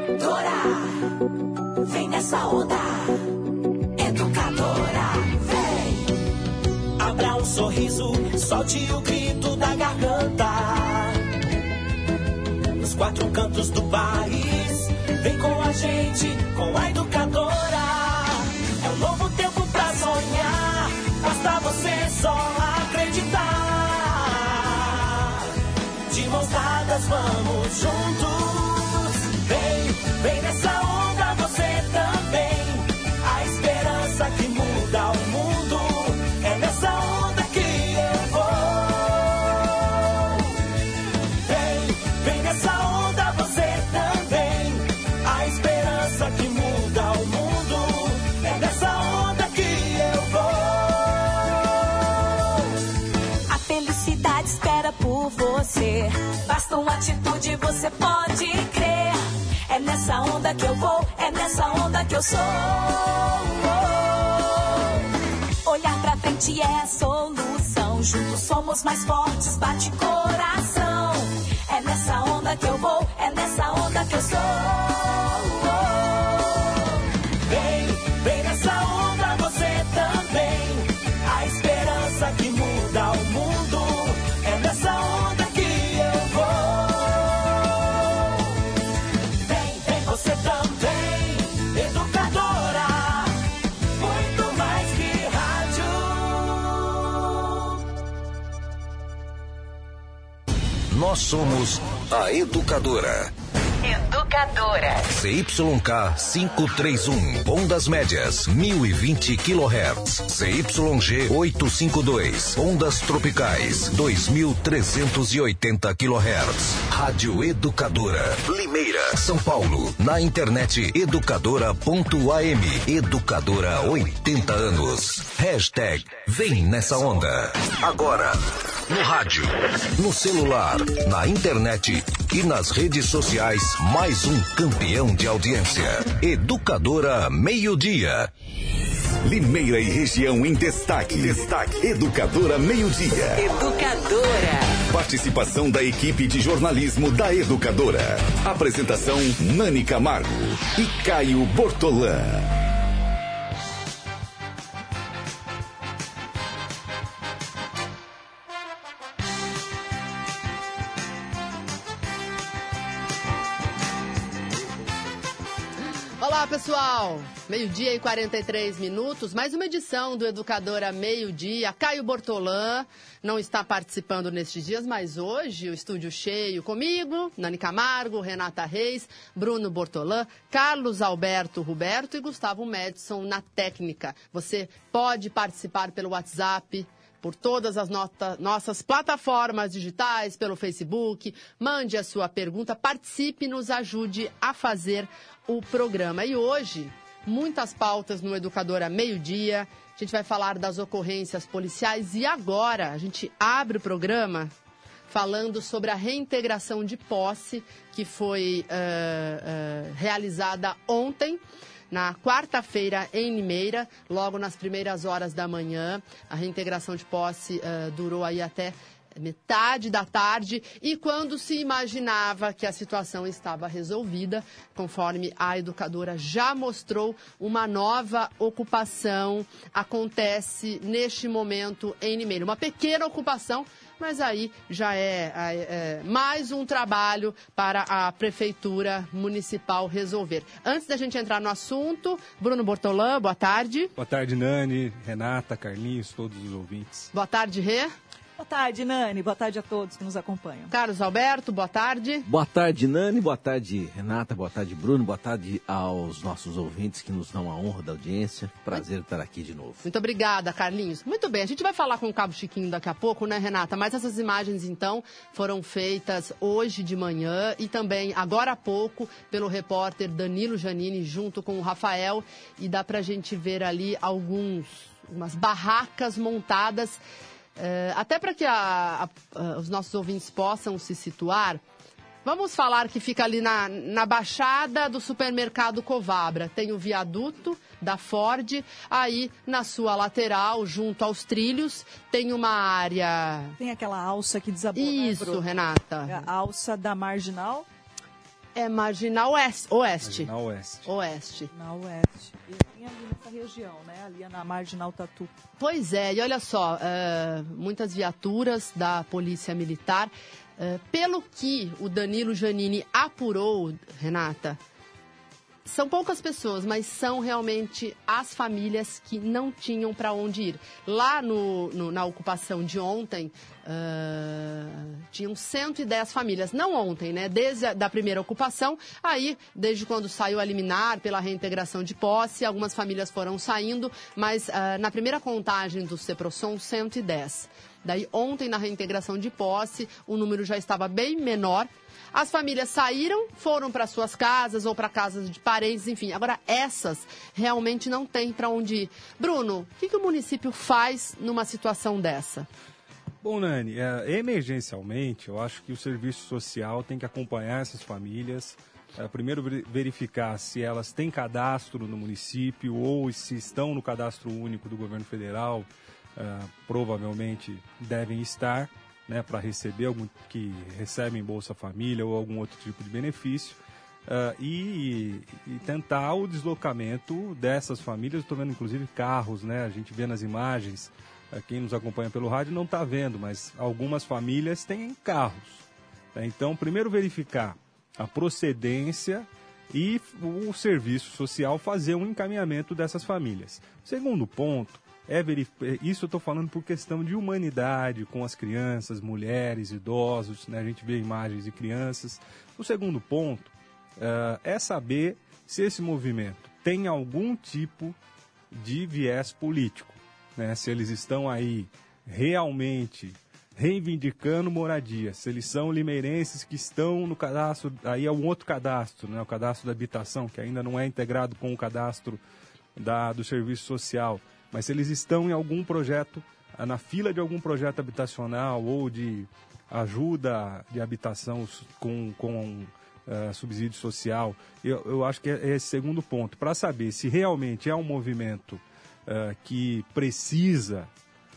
educadora. Vem nessa onda. Educadora, vem. Abra um sorriso, solte o grito da garganta. Nos quatro cantos do país, dadas, vamos juntos. Vem, nessa onda que eu vou, é nessa onda que eu sou. Olhar pra frente é a solução. Juntos somos mais fortes, somos a Educadora. Educadora. CYK 531, ondas médias, 1020 kHz. CYG 852, ondas tropicais, 2380 kHz. Rádio Educadora, Limeira, São Paulo. Na internet educadora.am. Educadora 80 anos. Hashtag Vem nessa onda. Agora, no rádio, no celular, na internet e nas redes sociais, mais um campeão de audiência. Educadora Meio Dia. Limeira e região em destaque. Destaque. Educadora Meio Dia. Educadora. Participação da equipe de jornalismo da Educadora. Apresentação Nani Camargo e Caio Bortolã. Meio-dia e 43 minutos, mais uma edição do Educadora Meio-Dia. Caio Bortolã não está participando nestes dias, mas hoje o estúdio cheio comigo, Nani Camargo, Renata Reis, Bruno Bortolã, Carlos Alberto Roberto e Gustavo Madison na técnica. Você pode participar pelo WhatsApp por todas as nota- nossas plataformas digitais, pelo Facebook. Mande a sua pergunta, participe, nos ajude a fazer o programa. E hoje, muitas pautas no Educadora Meio-Dia. A gente vai falar das ocorrências policiais e agora a gente abre o programa falando sobre a reintegração de posse que foi eh, eh, realizada ontem na quarta-feira em Limeira, logo nas primeiras horas da manhã. A reintegração de posse eh, durou aí até metade da tarde e quando se imaginava que a situação estava resolvida, conforme a educadora já mostrou, uma nova ocupação acontece neste momento em Limeira. Uma pequena ocupação, mas aí já é, é, mais um trabalho para a Prefeitura Municipal resolver. Antes da gente entrar no assunto, Bruno Bortolã, boa tarde. Boa tarde, Nani, Renata, Carlinhos, todos os ouvintes. Boa tarde, Rê. Boa tarde, Nani. Boa tarde a todos que nos acompanham. Carlos Alberto, boa tarde. Boa tarde, Nani. Boa tarde, Renata. Boa tarde, Bruno. Boa tarde aos nossos ouvintes que nos dão a honra da audiência. Prazer estar aqui de novo. Muito obrigada, Carlinhos. Muito bem, a gente vai falar com o Cabo Chiquinho daqui a pouco, né, Renata? Mas essas imagens, então, foram feitas hoje de manhã e também agora há pouco pelo repórter Danilo Janini junto com o Rafael. E dá pra gente ver ali alguns, umas barracas montadas eh, até para que a- a- a- os nossos ouvintes possam se situar, Vamos falar que fica ali na, na baixada do supermercado Covabra. Tem o viaduto da Ford, aí na sua lateral, junto aos trilhos, tem uma área. Tem aquela alça que desabou, né, Isso, Bruno? Renata. A alça da Marginal É marginal oeste. Oeste. Na oeste. Oeste. na oeste. E tem ali nessa região, né? Ali na Marginal Tatu. Pois é, e olha só, é, muitas viaturas da Polícia Militar. É, pelo que o Danilo Janini apurou, Renata, são poucas pessoas, mas são realmente as famílias que não tinham para onde ir. Lá no, no- na ocupação de ontem, ah, tinham 110 famílias. Não ontem, né? Desde a da primeira ocupação, aí, desde quando saiu a liminar pela reintegração de posse, algumas famílias foram saindo, mas ah, na primeira contagem do CEPROSOM, 110. Daí, ontem, na reintegração de posse, o número já estava bem menor. As famílias saíram, foram para suas casas ou para casas de parentes, enfim. Agora, essas realmente não têm para onde ir. Bruno, o que, que o município faz numa situação dessa? Bom, Nani, é, emergencialmente, eu acho que o serviço social tem que acompanhar essas famílias. é, primeiro, veri- verificar se elas têm cadastro no município ou se estão no cadastro único do governo federal. é, provavelmente devem estar, né, para receber algum que recebem Bolsa Família ou algum outro tipo de benefício. Ah, e, e tentar o deslocamento dessas famílias. Estou vendo inclusive carros, né? A gente vê nas imagens. ah, quem nos acompanha pelo rádio não está vendo, mas algumas famílias têm carros. né? Então, primeiro verificar a procedência e o serviço social fazer um encaminhamento dessas famílias. Segundo ponto é verificar. Isso eu estou falando por questão de humanidade com as crianças, mulheres, idosos. Né? A gente vê imagens de crianças. O segundo ponto ah, é saber se esse movimento tem algum tipo de viés político. Né? Se eles estão aí realmente reivindicando moradia, se eles são limeirenses que estão no cadastro, aí é um outro cadastro, né? o cadastro da habitação, que ainda não é integrado com o cadastro da, do serviço social, mas se eles estão em algum projeto, ah, na fila de algum projeto habitacional ou de ajuda de habitação com, com ah, subsídio social, eu, eu acho que é esse segundo ponto, para saber se realmente é um movimento ah, que precisa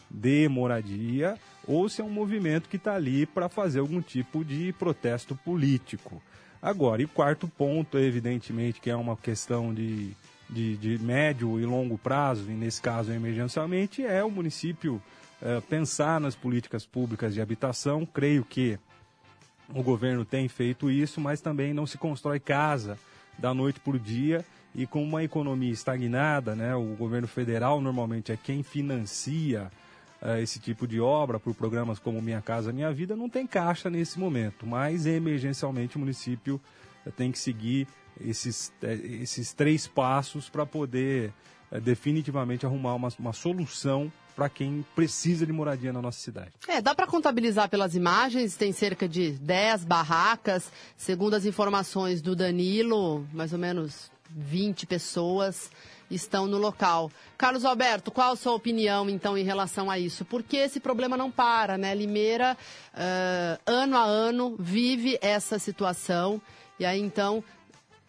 de moradia ou se é um movimento que está ali para fazer algum tipo de protesto político. Agora, e quarto ponto, evidentemente, que é uma questão de, de, de médio e longo prazo, e nesse caso emergencialmente, é o município eh, pensar nas políticas públicas de habitação. Creio que o governo tem feito isso, mas também não se constrói casa da noite para o dia e com uma economia estagnada, né, o governo federal normalmente é quem financia eh, esse tipo de obra por programas como Minha Casa Minha Vida, não tem caixa nesse momento, mas emergencialmente o município eh, tem que seguir esses, eh, esses três passos para poder eh, definitivamente arrumar uma, uma solução para quem precisa de moradia na nossa cidade. É, dá para contabilizar pelas imagens, tem cerca de 10 barracas, segundo as informações do Danilo, mais ou menos 20 pessoas estão no local. Carlos Alberto, qual a sua opinião então em relação a isso? Porque esse problema não para, né? Limeira, ah, ano a ano, vive essa situação e aí então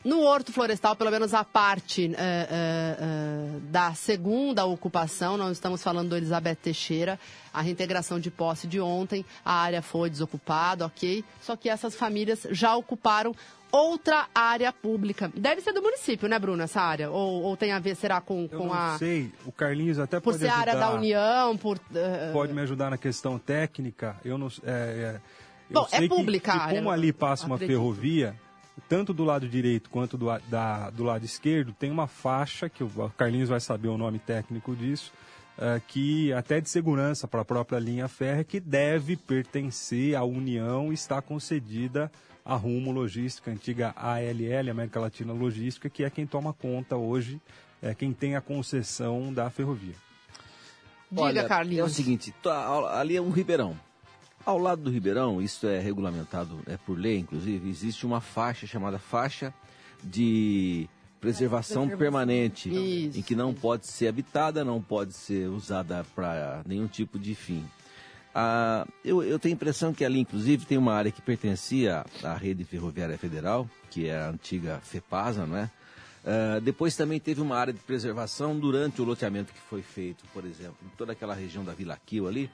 no Horto Florestal, pelo menos a parte eh, eh, eh, da segunda ocupação, não estamos falando do Elizabeth Teixeira, a reintegração de posse de ontem, a área foi desocupada, ok? Só que essas famílias já ocuparam outra área pública. Deve ser do município, né, Bruno, essa área? Ou, ou tem a ver, será, com, Eu com não a... sei, o Carlinhos até Por pode ser ajudar. área da União, por... pode me ajudar na questão técnica. Eu não. É, é, eu Bom, é sei que- pública a área, como ali passa uma ferrovia, tanto do lado direito quanto do, da, do lado esquerdo, tem uma faixa, que o Carlinhos vai saber o nome técnico disso, é, que até de segurança para a própria linha férrea, que deve pertencer à União e está concedida à Rumo Logística, antiga ALL, América Latina Logística, que é quem toma conta hoje, é quem tem a concessão da ferrovia. Diga, Olha, Carlinhos. É o seguinte, tá, ali é um ribeirão. Ao lado do ribeirão, isso é regulamentado é por lei, inclusive, existe uma faixa chamada faixa de preservação, preservação. permanente, Isso, em que não pode ser habitada, não pode ser usada para nenhum tipo de fim. Ah, eu, eu tenho a impressão que ali, inclusive, tem uma área que pertencia à rede ferroviária federal, que é a antiga FEPASA, não é? Ah, depois também teve uma área de preservação durante o loteamento que foi feito, por exemplo, em toda aquela região da Vila Quil ali.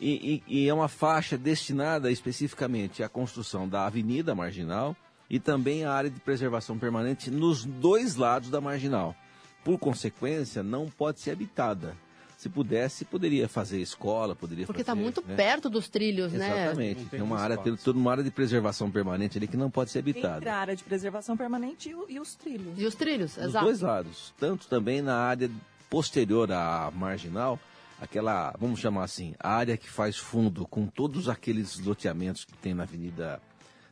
E, e- e é uma faixa destinada especificamente à construção da avenida marginal e também à área de preservação permanente nos dois lados da marginal. Por consequência, não pode ser habitada. Se pudesse, poderia fazer escola, poderia Porque está muito né? perto dos trilhos, né? Exatamente. Tem Tem uma área, tem toda uma área de preservação permanente ali que não pode ser habitada. Entre a área de preservação permanente e, e os trilhos. E os trilhos, Dos exato. dois lados. Tanto também na área posterior à marginal, aquela, vamos chamar assim, a área que faz fundo com todos aqueles loteamentos que tem na Avenida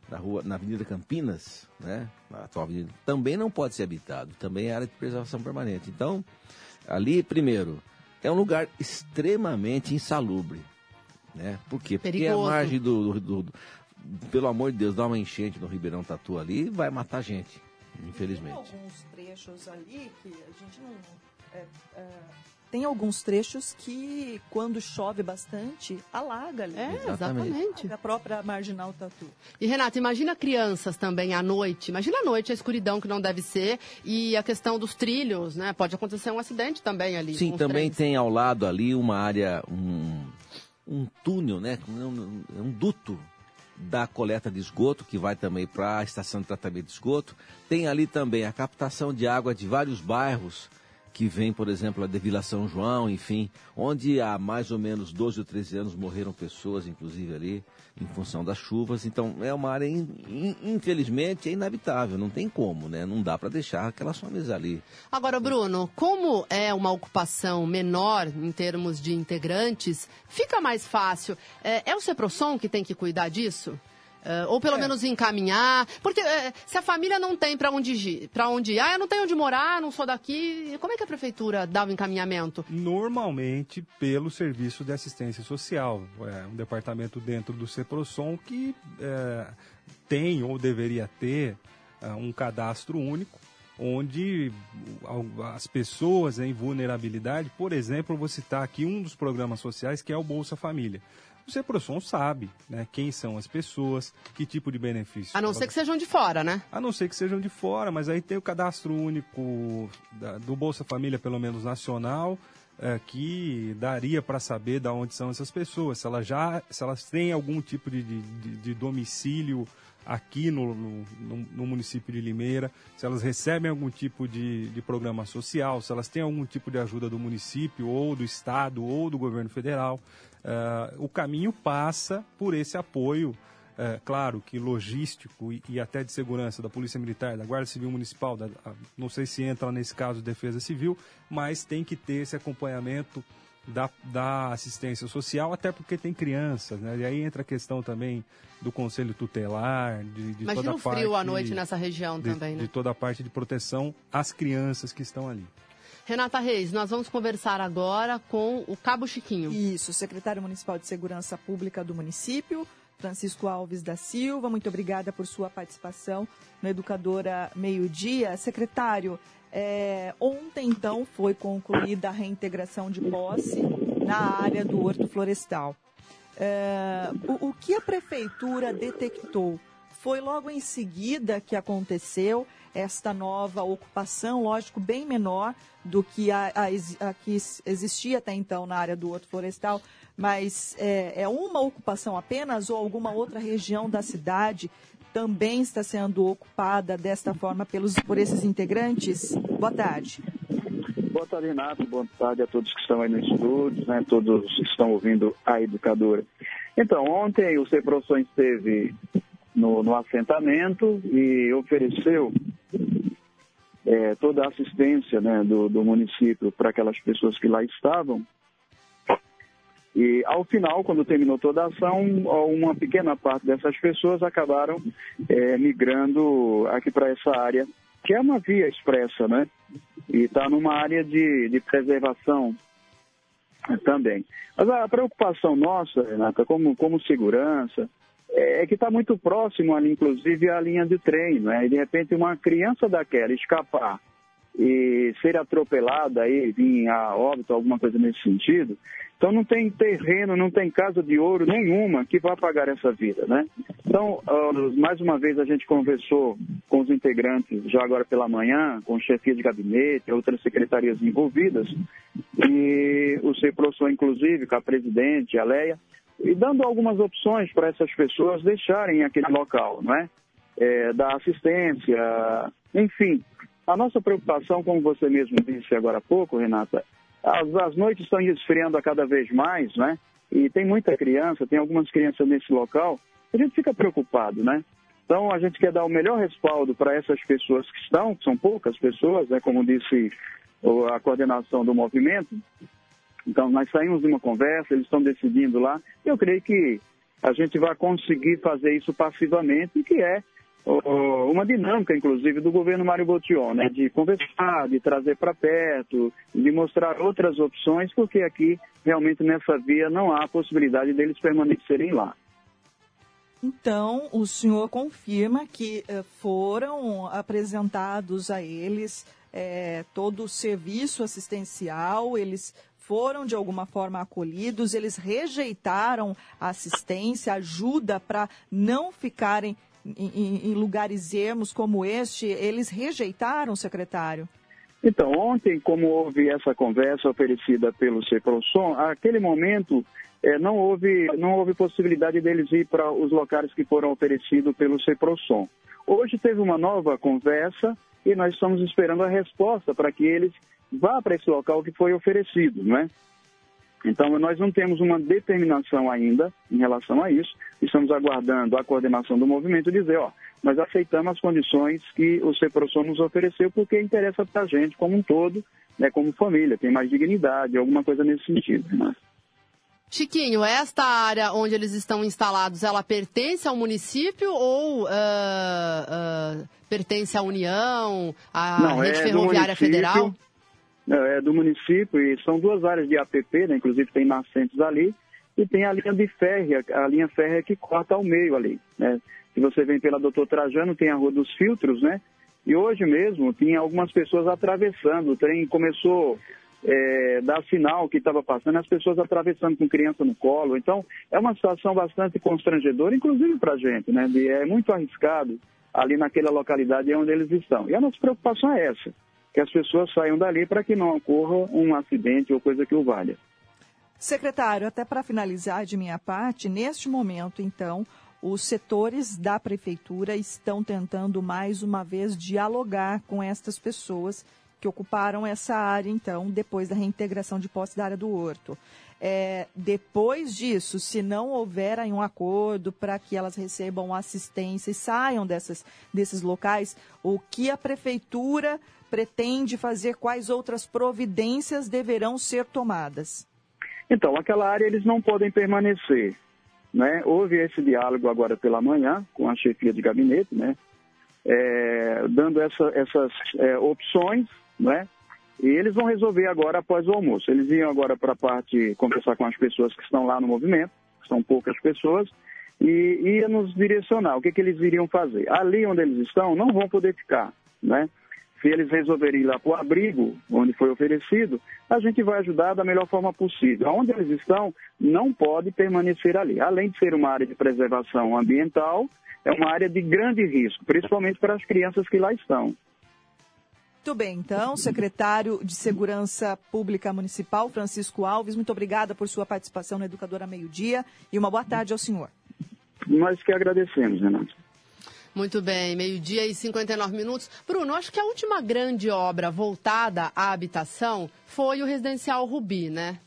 na rua, na Avenida Campinas, né? Na atual avenida, também não pode ser habitado, também é área de preservação permanente. Então, ali, primeiro, é um lugar extremamente insalubre, né? Por quê? Porque Perigoso. a margem do, do- do- pelo amor de Deus, dá uma enchente no Ribeirão Tatu ali, vai matar gente, infelizmente. Tem alguns trechos ali que a gente não. é, é, tem alguns trechos que, quando chove bastante, alaga ali. É, Exatamente. exatamente. A própria marginal tatu. E Renata, imagina crianças também à noite. Imagina à noite a escuridão que não deve ser e a questão dos trilhos, né? Pode acontecer um acidente também ali. Sim, também trens. tem ao lado ali uma área, um, um túnel, né? Um, um duto da coleta de esgoto que vai também para a estação de tratamento de esgoto. Tem ali também a captação de água de vários bairros que vem, por exemplo, a de Vila São João, enfim, onde há mais ou menos 12 ou 13 anos morreram pessoas, inclusive ali, em função das chuvas. Então, é uma área, in- in- infelizmente, é inabitável, não tem como, né? Não dá para deixar aquelas famílias ali. Agora, Bruno, como é uma ocupação menor em termos de integrantes, fica mais fácil. É, é o Ceprosom que tem que cuidar disso? É, ou pelo menos encaminhar? Porque é, se a família não tem para onde ir, para onde ir, ah, eu não tenho onde morar, não sou daqui, como é que a prefeitura dá o encaminhamento? Normalmente pelo Serviço de Assistência Social, é um departamento dentro do CEPROSOM que é, tem ou deveria ter é, um cadastro único, onde as pessoas em vulnerabilidade, por exemplo, vou citar aqui um dos programas sociais que é o Bolsa Família. O CEPROSOM sabe né, quem são as pessoas, que tipo de benefício. A não elas ser que sejam de fora, né? a não ser que sejam de fora, mas aí tem o cadastro único da- do Bolsa Família, pelo menos nacional, eh, que daria para saber de onde são essas pessoas, se elas já, se elas têm algum tipo de, de, de- domicílio aqui no, no, no- município de Limeira, se elas recebem algum tipo de, de programa social, se elas têm algum tipo de ajuda do município ou do estado ou do governo federal. Eh, o caminho passa por esse apoio é, claro que logístico e, e até de segurança da Polícia Militar, da Guarda Civil Municipal, da- a- não sei se entra nesse caso Defesa Civil, mas tem que ter esse acompanhamento da, da assistência social, até porque tem crianças, né? E aí entra a questão também do conselho tutelar, de, de Imagina toda o frio parte à noite nessa região de, também, né? de toda a parte de proteção às crianças que estão ali. Renata Reis, nós vamos conversar agora com o Cabo Chiquinho. Isso, secretário municipal de segurança pública do município, Francisco Alves da Silva. Muito obrigada por sua participação no Educadora Meio Dia. Secretário, é, ontem então foi concluída a reintegração de posse na área do Horto Florestal. É, o, o que a prefeitura detectou foi logo em seguida que aconteceu esta nova ocupação, lógico, bem menor do que a, a a que ex- existia até então na área do Horto Florestal, mas é, é uma ocupação apenas ou alguma outra região da cidade também está sendo ocupada desta forma pelos, por esses integrantes? Boa tarde. Boa tarde, Renato. Boa tarde a todos que estão aí no estúdio, né? todos que estão ouvindo a educadora. Então, ontem o CEPROSOM esteve no, no assentamento e ofereceu eh, toda a assistência né, do, do município para aquelas pessoas que lá estavam. E ao final, quando terminou toda a ação, uma pequena parte dessas pessoas acabaram eh, migrando aqui para essa área, que é uma via expressa, né? E está numa área de, de preservação também. Mas a preocupação nossa, Renata, como, como segurança, é que está muito próximo ali, inclusive, à linha de trem, né? E de repente uma criança daquela escapar e ser atropelada aí, vir a óbito, alguma coisa nesse sentido. Então não tem terreno, não tem casa de ouro nenhuma que vá pagar essa vida, né? Então, uh, mais uma vez a gente conversou com os integrantes já agora pela manhã, com chefia de gabinete, outras secretarias envolvidas, e o CEPROSOL, inclusive, com a presidente, a Leia, e dando algumas opções para essas pessoas deixarem aquele local, não é? é da assistência, enfim. A nossa preocupação, como você mesmo disse agora há pouco, Renata, as, as noites estão esfriando a cada vez mais, né? E tem muita criança, tem algumas crianças nesse local, a gente fica preocupado, né? Então a gente quer dar o melhor respaldo para essas pessoas que estão, que são poucas pessoas, né? Como disse a coordenação do movimento. Então nós saímos de uma conversa, eles estão decidindo lá. Eu creio que a gente vai conseguir fazer isso passivamente, que é uma dinâmica, inclusive, do governo Mário Botion, né, de conversar, de trazer para perto, de mostrar outras opções, porque aqui, realmente, nessa via, não há possibilidade deles permanecerem lá. Então, o senhor confirma que eh, foram apresentados a eles eh, todo o serviço assistencial, eles foram de alguma forma acolhidos, eles rejeitaram assistência, ajuda para não ficarem em, em lugares ermos como este, eles rejeitaram, secretário? Então, ontem, como houve essa conversa oferecida pelo CEPROSOM, naquele momento é, não, houve, não houve possibilidade deles ir para os locais que foram oferecidos pelo CEPROSOM. Hoje teve uma nova conversa e nós estamos esperando a resposta para que eles vá para esse local que foi oferecido, não é? Então, nós não temos uma determinação ainda em relação a isso. Estamos aguardando a coordenação do movimento dizer, ó, nós aceitamos as condições que o CEPROSOM nos ofereceu porque interessa para a gente como um todo, né, como família, tem mais dignidade, alguma coisa nesse sentido. Né? Chiquinho, esta área onde eles estão instalados, ela pertence ao município ou uh, uh, pertence à União, à Não, Rede é Ferroviária Federal? É, do município e são duas áreas de APP, né? inclusive tem nascentes ali, e tem a linha de férrea, a linha férrea que corta ao meio ali. Né? Se você vem pela Doutor Trajano, tem a Rua dos Filtros, né? E hoje mesmo tinha algumas pessoas atravessando, o trem começou é, dar sinal que estava passando, as pessoas atravessando com criança no colo. Então, é uma situação bastante constrangedora, inclusive para a gente, né? é muito arriscado ali naquela localidade onde eles estão. E a nossa preocupação é essa que as pessoas saiam dali para que não ocorra um acidente ou coisa que o valha. Secretário, até para finalizar de minha parte, neste momento, então, os setores da prefeitura estão tentando mais uma vez dialogar com estas pessoas que ocuparam essa área, então, depois da reintegração de posse da área do Horto. É, depois disso, se não houver um acordo para que elas recebam assistência e saiam dessas, desses locais, o que a prefeitura pretende fazer, quais outras providências deverão ser tomadas? Então, aquela área eles não podem permanecer. Né? Houve esse diálogo agora pela manhã com a chefia de gabinete, né? É, dando essa, essas é, opções, né? E eles vão resolver agora após o almoço. Eles iam agora para a parte conversar com as pessoas que estão lá no movimento, são poucas pessoas, e ia nos direcionar o que, que eles iriam fazer. Ali onde eles estão, não vão poder ficar, né? se eles resolverem ir lá para o abrigo, onde foi oferecido, a gente vai ajudar da melhor forma possível. Onde eles estão, não pode permanecer ali. Além de ser uma área de preservação ambiental, é uma área de grande risco, principalmente para as crianças que lá estão. Muito bem, então, secretário de Segurança Pública Municipal, Francisco Alves, muito obrigada por sua participação na Educadora Meio Dia e uma boa tarde ao senhor. Nós que agradecemos, Renato. Muito bem, meio-dia e 59 minutos. Bruno, acho que a última grande obra voltada à habitação foi o residencial Rubi, né?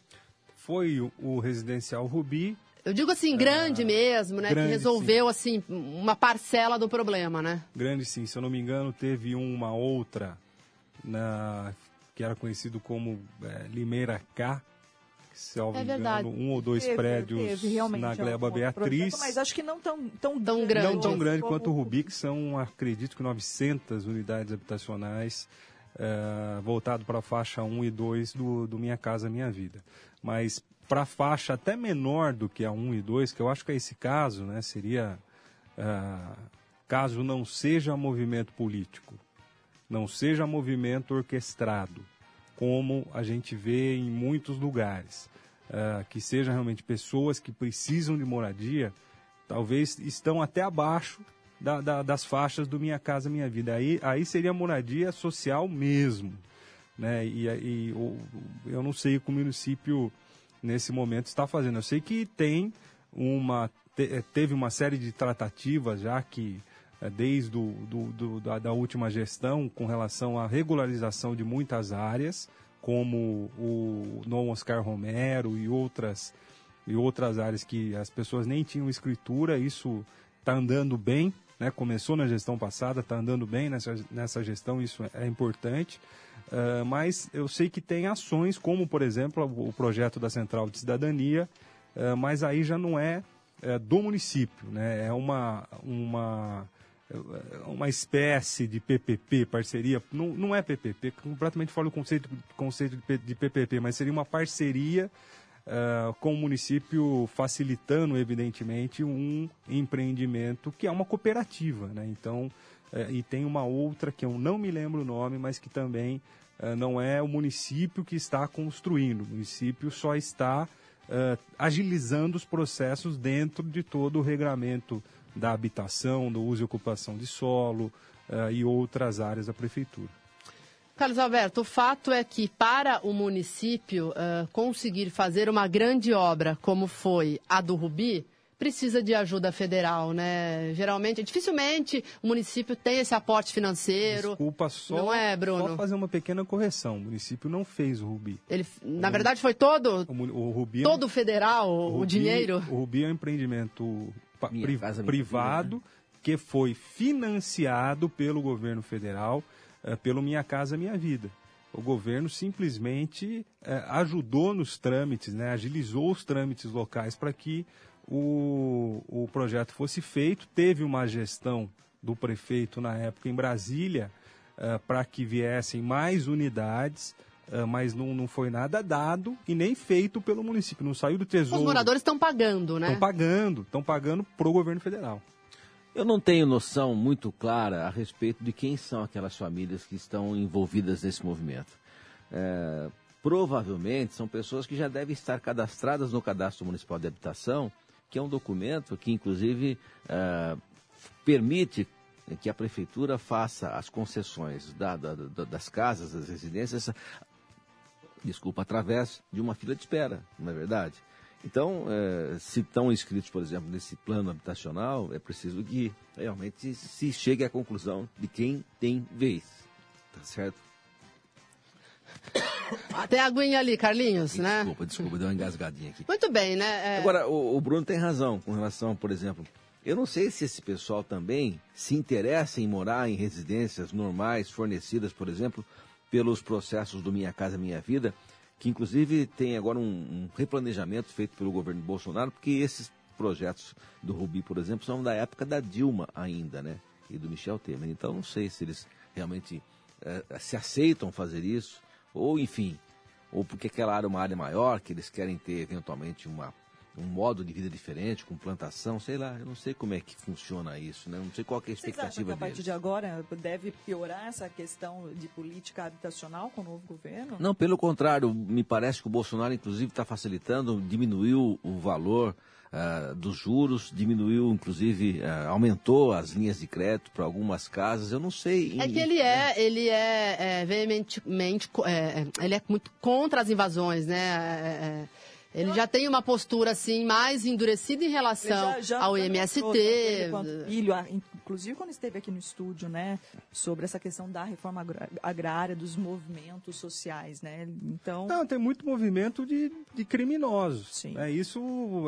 Foi o, o residencial Rubi. Eu digo assim, grande é, mesmo, né? Grande, que resolveu, sim. assim, uma parcela do problema, né? Grande, sim. Se eu não me engano, teve uma outra, na, que era conhecido como é, Limeira K, salvo é engano, um ou dois teve, prédios teve, na Gleba Beatriz. Projeto, mas acho que não tão, tão, tão grande. Não tão grande como... quanto o Rubi, que são, acredito que 900 unidades habitacionais é, voltado para a faixa 1 e 2 do, do Minha Casa Minha Vida. Mas para a faixa até menor do que a 1 e 2, que eu acho que é esse caso, né, seria, é, caso não seja movimento político, não seja movimento orquestrado, como a gente vê em muitos lugares, uh, que sejam realmente pessoas que precisam de moradia, talvez estão até abaixo da, da, das faixas do Minha Casa Minha Vida. Aí, aí seria moradia social mesmo. Né? E, e eu não sei o que o município nesse momento está fazendo. Eu sei que tem uma teve uma série de tratativas já que desde do, do, do, da, da, última gestão com relação à regularização de muitas áreas, como o Dom Oscar Romero e outras, e outras áreas que as pessoas nem tinham escritura, isso está andando bem, né? começou na gestão passada, está andando bem nessa, nessa gestão, isso é importante. Uh, mas eu sei que tem ações, como por exemplo o projeto da Central de Cidadania, uh, mas aí já não é, é do município, né? é uma, uma, uma espécie de PPP, parceria, não, não é PPP, completamente fora do conceito, conceito de PPP, mas seria uma parceria uh, com o município, facilitando, evidentemente, um empreendimento que é uma cooperativa. Né? Então, uh, e tem uma outra que eu não me lembro o nome, mas que também uh, não é o município que está construindo, o município só está agilizando os processos dentro de todo o regramento da habitação, do uso e ocupação de solo e outras áreas da prefeitura. Carlos Alberto, o fato é que para o município uh, conseguir fazer uma grande obra como foi a do Rubi, precisa de ajuda federal, né? Geralmente, dificilmente o município tem esse aporte financeiro. Desculpa, só, não é, Bruno? só fazer uma pequena correção. O município não fez o Rubi. Ele, na verdade, foi todo, o, o Rubi, é todo federal, o, Rubi, o dinheiro? O Rubi é um empreendimento pri, privado que foi financiado pelo governo federal é, pelo Minha Casa Minha Vida. O governo simplesmente é, ajudou nos trâmites, né, agilizou os trâmites locais para que o, o projeto fosse feito. Teve uma gestão do prefeito na época em Brasília é, para que viessem mais unidades. Uh, mas não, não foi nada dado e nem feito pelo município, não saiu do tesouro. Os moradores estão pagando, né? Estão pagando, estão pagando para o governo federal. Eu não tenho noção muito clara a respeito de quem são aquelas famílias que estão envolvidas nesse movimento. É, provavelmente são pessoas que já devem estar cadastradas no Cadastro Municipal de Habitação, que é um documento que, inclusive, é, permite que a prefeitura faça as concessões da, da, da, das casas, das residências, desculpa, através de uma fila de espera, não é verdade? Então, é, se estão inscritos, por exemplo, nesse plano habitacional, é preciso que realmente se chegue à conclusão de quem tem vez. Tá certo? Tem aguinha ali, Carlinhos, desculpa, né? Desculpa, desculpa, deu uma engasgadinha aqui. Muito bem, né? É... Agora, o, o Bruno tem razão com relação, por exemplo, eu não sei se esse pessoal também se interessa em morar em residências normais, fornecidas, por exemplo, pelos processos do Minha Casa Minha Vida, que inclusive tem agora um, um, replanejamento feito pelo governo Bolsonaro, porque esses projetos do Rubi, por exemplo, são da época da Dilma ainda, né? E do Michel Temer. Então não sei se eles realmente é, se aceitam fazer isso, ou enfim, ou porque aquela área é uma área maior, que eles querem ter eventualmente uma um modo de vida diferente, com plantação, sei lá, eu não sei como é que funciona isso, né? Não sei qual é a expectativa que a partir de agora deve piorar essa questão de política habitacional com o novo governo? Não, pelo contrário, me parece que o Bolsonaro, inclusive, está facilitando, diminuiu o valor uh, dos juros, diminuiu, inclusive, uh, aumentou as linhas de crédito para algumas casas. Eu não sei. É que ele é, ele é, é veementemente, é, ele é muito contra as invasões, né? É, é ele já tem uma postura assim mais endurecida em relação já, já ao MST. Filho, inclusive quando esteve aqui no estúdio, né, sobre essa questão da reforma agrária, dos movimentos sociais, né? Então. Não, tem muito movimento de, de criminosos. Sim. É isso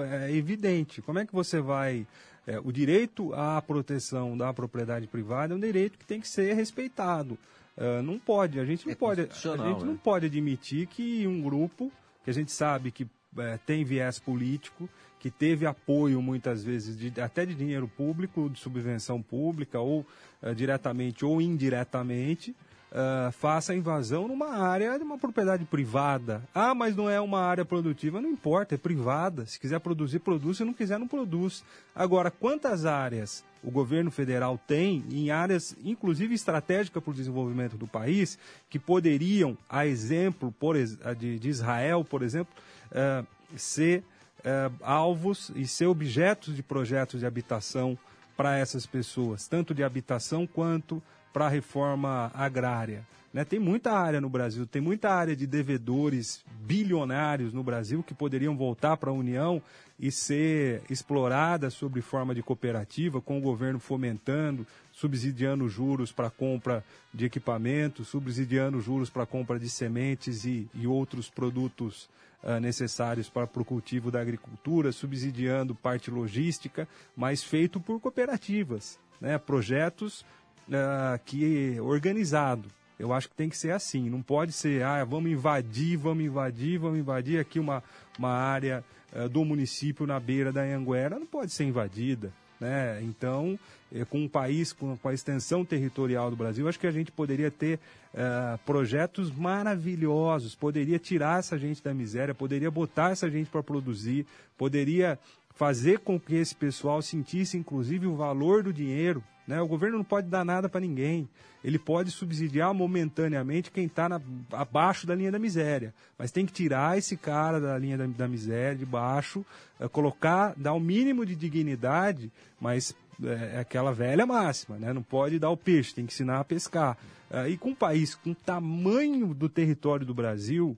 é evidente. Como é que você vai é, o direito à proteção da propriedade privada é um direito que tem que ser respeitado. Uh, não pode, a gente não é pode, a gente não é. pode admitir que um grupo que a gente sabe que é, tem viés político, que teve apoio muitas vezes de, até de dinheiro público, de subvenção pública, ou é, diretamente ou indiretamente, ah, faça invasão numa área de uma propriedade privada. Ah, mas não é uma área produtiva, não importa, é privada. Se quiser produzir, produz, se não quiser, não produz. Agora, quantas áreas o governo federal tem em áreas, inclusive estratégicas para o desenvolvimento do país, que poderiam, a exemplo por, de, de Israel, por exemplo, ah, ser ah, alvos e ser objetos de projetos de habitação para essas pessoas, tanto de habitação quanto para a reforma agrária. né? Tem muita área no Brasil, tem muita área de devedores bilionários no Brasil que poderiam voltar para a União e ser explorada sob forma de cooperativa, com o governo fomentando, subsidiando juros para compra de equipamentos, subsidiando juros para compra de sementes e, e outros produtos ah, necessários para, o cultivo da agricultura, subsidiando parte logística, mas feito por cooperativas, né? projetos ah, que organizado. Eu acho que tem que ser assim, não pode ser, ah, vamos invadir, vamos invadir, vamos invadir aqui uma, uma área ah, do município na beira da Anhanguera, não pode ser invadida. Né? Então, eh, com um país com, a extensão territorial do Brasil, acho que a gente poderia ter ah, projetos maravilhosos, poderia tirar essa gente da miséria, poderia botar essa gente para produzir, poderia fazer com que esse pessoal sentisse, inclusive, o valor do dinheiro. Né? O governo não pode dar nada para ninguém. Ele pode subsidiar momentaneamente quem está abaixo da linha da miséria. Mas tem que tirar esse cara da linha da, da miséria, de baixo, eh, colocar, dar o mínimo de dignidade, mas é, é aquela velha máxima, né? Não pode dar o peixe, tem que ensinar a pescar. Ah, e com um país com o tamanho do território do Brasil,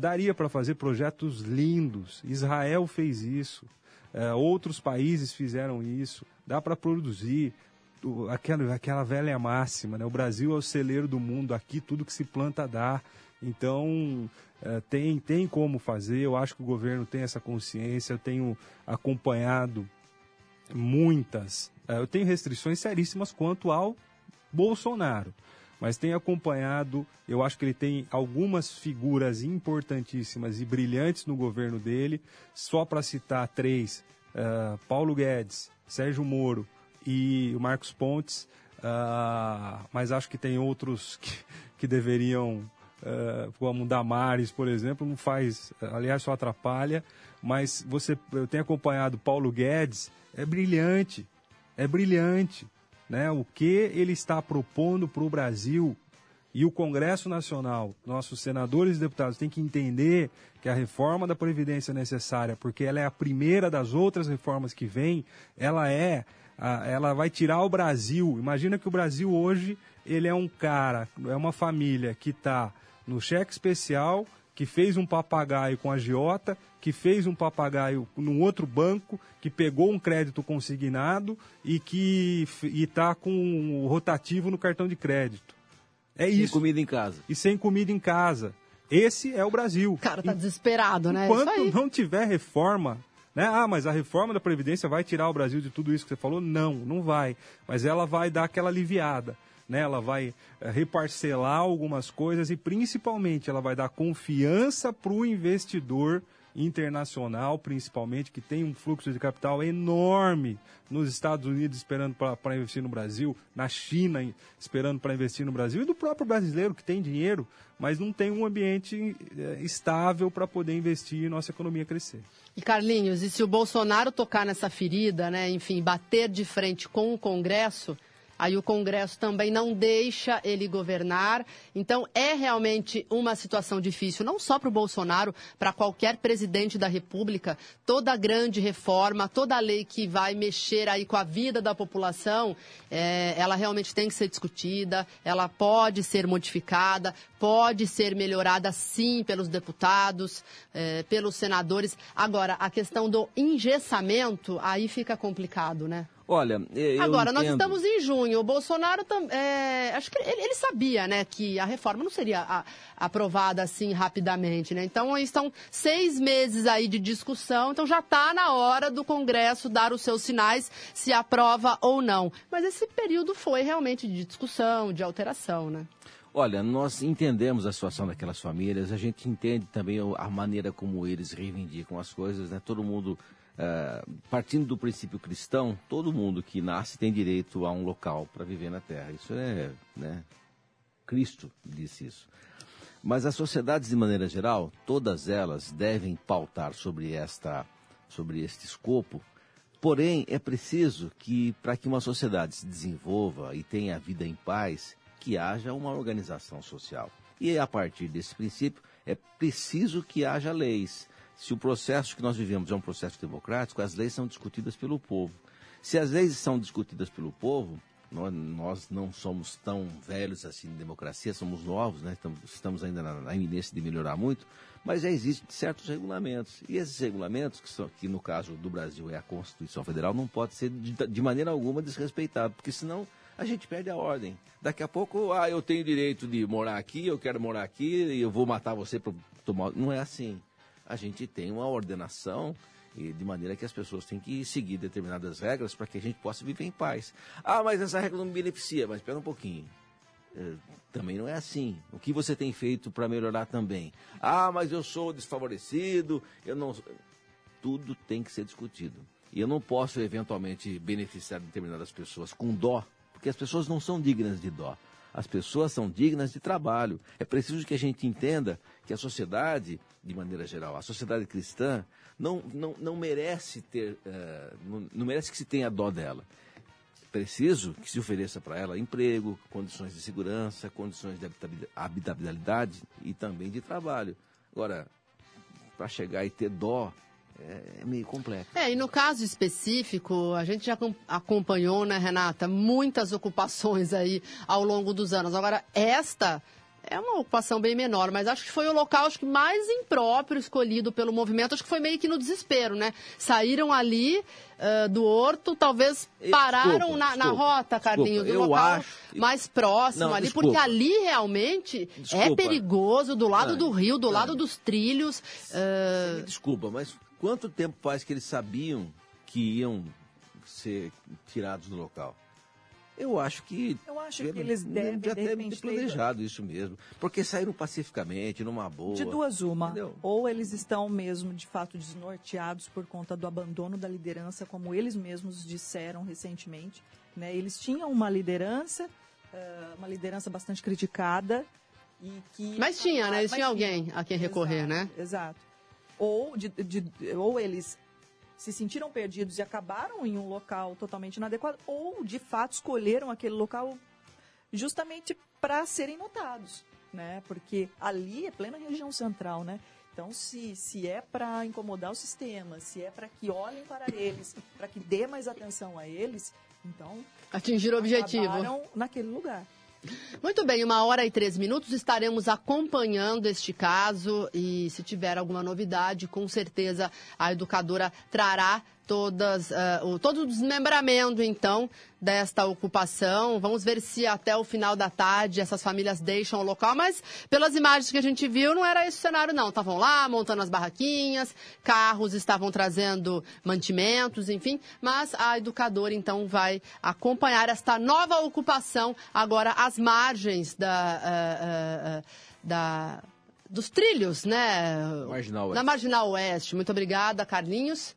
daria para fazer projetos lindos. Israel fez isso. Ah, outros países fizeram isso. Dá para produzir. Aquela, aquela velha máxima, né? O Brasil é o celeiro do mundo. Aqui tudo que se planta dá. Então, eh, tem, tem como fazer. Eu acho que o governo tem essa consciência. Eu tenho acompanhado muitas. eh, Eu tenho restrições seríssimas quanto ao Bolsonaro, mas tenho acompanhado. Eu acho que ele tem algumas figuras importantíssimas e brilhantes no governo dele. Só para citar três: eh, Paulo Guedes, Sérgio Moro e o Marcos Pontes. Ah, mas acho que tem outros que, que deveriam eh, como Damares, por exemplo, não faz, aliás, só atrapalha, mas você, eu tenho acompanhado Paulo Guedes, é brilhante, é brilhante, né? O que ele está propondo para o Brasil e o Congresso Nacional, nossos senadores e deputados têm que entender que a reforma da Previdência é necessária, porque ela é a primeira das outras reformas que vem, ela é, ela vai tirar o Brasil. Imagina que o Brasil hoje, ele é um cara, é uma família que está no cheque especial, que fez um papagaio com a agiota, que fez um papagaio num outro banco, que pegou um crédito consignado e que está com o rotativo no cartão de crédito. É Sem isso. comida em casa. E sem comida em casa. Esse é o Brasil. O cara tá desesperado, né? Enquanto Isso aí. não tiver reforma, né? Ah, mas a reforma da Previdência vai tirar o Brasil de tudo isso que você falou? Não, não vai. Mas ela vai dar aquela aliviada. Né? Ela vai eh, reparcelar algumas coisas e, principalmente, ela vai dar confiança para o investidor internacional, principalmente, que tem um fluxo de capital enorme nos Estados Unidos esperando para investir no Brasil, na China esperando para investir no Brasil, e do próprio brasileiro que tem dinheiro, mas não tem um ambiente eh, estável para poder investir e nossa economia crescer. E Carlinhos, e se o Bolsonaro tocar nessa ferida, né, enfim, bater de frente com o Congresso, aí o Congresso também não deixa ele governar. Então é realmente uma situação difícil, não só para o Bolsonaro, para qualquer presidente da República. Toda grande reforma, toda lei que vai mexer aí com a vida da população, é, ela realmente tem que ser discutida, ela pode ser modificada, pode ser melhorada sim pelos deputados, é, pelos senadores. Agora, a questão do engessamento, aí fica complicado, né? Olha, eu Agora, nós entendo- estamos em junho. O Bolsonaro também. acho que ele, ele sabia, né, que a reforma não seria a- aprovada assim rapidamente, né? Então, estão seis meses aí de discussão, então já está na hora do Congresso dar os seus sinais se aprova ou não. Mas esse período foi realmente de discussão, de alteração, né? Olha, nós entendemos a situação daquelas famílias, a gente entende também a maneira como eles reivindicam as coisas, né? Todo mundo, eh, partindo do princípio cristão, todo mundo que nasce tem direito a um local para viver na Terra. Isso é, né? Cristo disse isso. Mas as sociedades, de maneira geral, todas elas devem pautar sobre, esta, sobre este escopo. Porém, é preciso que, para que uma sociedade se desenvolva e tenha a vida em paz, que haja uma organização social. E a partir desse princípio, é preciso que haja leis. Se o processo que nós vivemos é um processo democrático, as leis são discutidas pelo povo. Se as leis são discutidas pelo povo, nós, não somos tão velhos assim em democracia, somos novos, né? estamos, ainda na, na iminência de melhorar muito, mas já existem certos regulamentos. E esses regulamentos, que, são, que no caso do Brasil é a Constituição Federal, não pode ser de, de maneira alguma desrespeitado, porque senão a gente perde a ordem. Daqui a pouco, ah, eu tenho direito de morar aqui, eu quero morar aqui, eu vou matar você para tomar. Não é assim. A gente tem uma ordenação e de maneira que as pessoas têm que seguir determinadas regras para que a gente possa viver em paz. Ah, mas essa regra não me beneficia, mas espera um pouquinho. É, também não é assim. O que você tem feito para melhorar também? Ah, mas eu sou desfavorecido, eu não. Tudo tem que ser discutido. E eu não posso eventualmente beneficiar determinadas pessoas com dó, porque as pessoas não são dignas de dó. As pessoas são dignas de trabalho. É preciso que a gente entenda que a sociedade, de maneira geral, a sociedade cristã, não, não, não merece ter, uh, não, não merece que se tenha dó dela. Preciso que se ofereça para ela emprego, condições de segurança, condições de habitabilidade e também de trabalho. Agora, para chegar e ter dó é, é, meio complexo. É, e no caso específico, a gente já acompanhou, né, Renata, muitas ocupações aí ao longo dos anos. Agora, esta é uma ocupação bem menor, mas acho que foi o local acho que mais impróprio escolhido pelo movimento. Acho que foi meio que no desespero, né? Saíram ali uh, do horto, talvez pararam desculpa, na, na desculpa, rota, Carlinhos, do local acho... mais próximo Não, ali, desculpa. porque ali realmente é perigoso, do lado do rio, do lado dos trilhos. Uh... Desculpa, mas quanto tempo faz que eles sabiam que iam ser tirados do local? Eu acho que. Eu acho que eles devem. Já devem ter planejado isso mesmo. Porque saíram pacificamente, numa boa. De duas, uma. Entendeu? Ou eles estão mesmo, de fato, desnorteados por conta do abandono da liderança, como eles mesmos disseram recentemente. Né? Eles tinham uma liderança, uh, uma liderança bastante criticada. E que, mas tinha, né? Eles tinham alguém a quem recorrer, exato, né? Exato. Ou, de, de, ou eles se sentiram perdidos e acabaram em um local totalmente inadequado, ou de fato escolheram aquele local justamente para serem notados, né? Porque ali é plena região central, né? Então, se, se é para incomodar o sistema, se é para que olhem para eles, para que dê mais atenção a eles, então atingir o objetivo naquele lugar. Muito bem, uma hora e três minutos. Estaremos acompanhando este caso e se tiver alguma novidade, com certeza a educadora trará todas, uh, o, todo o desmembramento, então, desta ocupação. Vamos ver se até o final da tarde essas famílias deixam o local, mas pelas imagens que a gente viu, não era esse o cenário, não. Estavam lá montando as barraquinhas, carros estavam trazendo mantimentos, enfim, mas a educadora, então, vai acompanhar esta nova ocupação agora às margens da. Uh, uh, da dos trilhos, né? Marginal Na Marginal Oeste. Muito obrigada, Carlinhos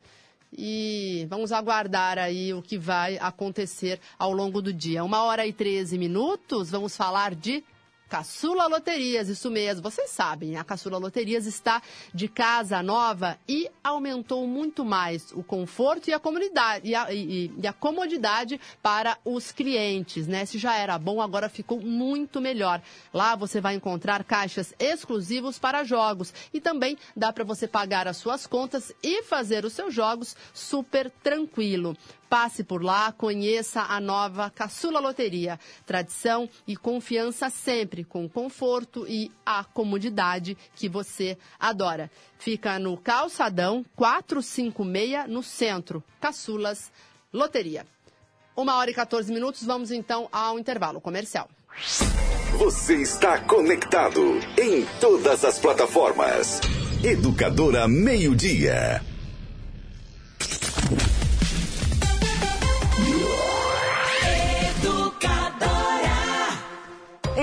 e vamos aguardar aí o que vai acontecer ao longo do dia. Uma hora e 13 minutos, vamos falar de Caçula Loterias, isso mesmo. Vocês sabem, a Caçula Loterias está de casa nova e aumentou muito mais o conforto e a comunidade e a, e, e a comodidade para os clientes, né? Se já era bom, agora ficou muito melhor. Lá você vai encontrar caixas exclusivos para jogos e também dá para você pagar as suas contas e fazer os seus jogos super tranquilo. Passe por lá, conheça a nova Caçula Loteria. Tradição e confiança sempre, com conforto e a comodidade que você adora. Fica no Calçadão 456, no centro. Caçulas Loteria. Uma hora e 14 minutos, vamos então ao intervalo comercial. Você está conectado em todas as plataformas. Educadora Meio Dia.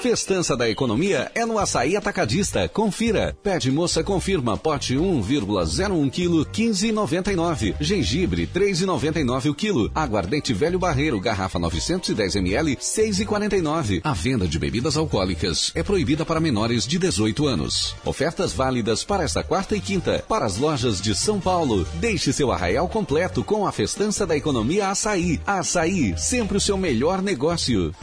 Festança da economia é no Açaí Atacadista. Confira. Pede moça confirma pote 1,01 kg 15,99. Gengibre 3,99 o quilo. Aguardente velho barreiro garrafa 910 ml 6,49. A venda de bebidas alcoólicas é proibida para menores de 18 anos. Ofertas válidas para esta quarta e quinta para as lojas de São Paulo. Deixe seu arraial completo com a Festança da Economia Açaí. Açaí, sempre o seu melhor negócio.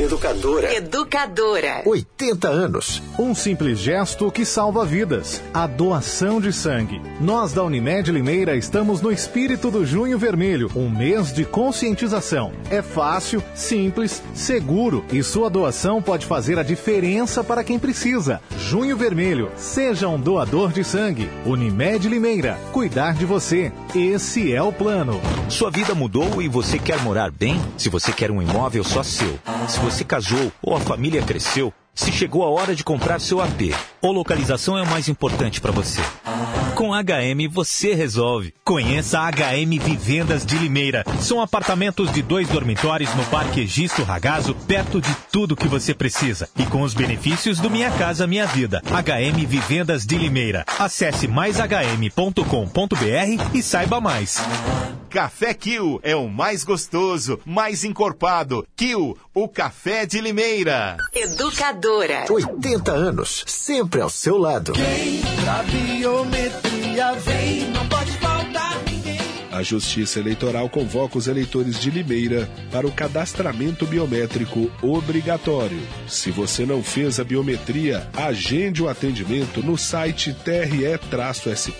Educadora. Educadora. 80 anos. Um simples gesto que salva vidas. A doação de sangue. Nós da Unimed Limeira estamos no espírito do Junho Vermelho, um mês de conscientização. É fácil, simples, seguro e sua doação pode fazer a diferença para quem precisa. Junho Vermelho. Seja um doador de sangue. Unimed Limeira. Cuidar de você. Esse é o plano. Sua vida mudou e você quer morar bem? Se você quer um imóvel só seu. Se você casou ou a família cresceu, se chegou a hora de comprar seu AP ou localização é o mais importante para você. Com HM você resolve. Conheça a HM Vivendas de Limeira. São apartamentos de dois dormitórios no Parque Egisto Ragazo, perto de tudo que você precisa. E com os benefícios do Minha Casa Minha Vida. HM Vivendas de Limeira. Acesse maishm.com.br e saiba mais. Café Kill é o mais gostoso, mais encorpado. Kill, o café de Limeira. Educadora. 80 anos, sempre ao seu lado. Quem da biometria vem, não pode faltar ninguém. A Justiça Eleitoral convoca os eleitores de Limeira para o cadastramento biométrico obrigatório. Se você não fez a biometria, agende o atendimento no site tre-sp.jus.br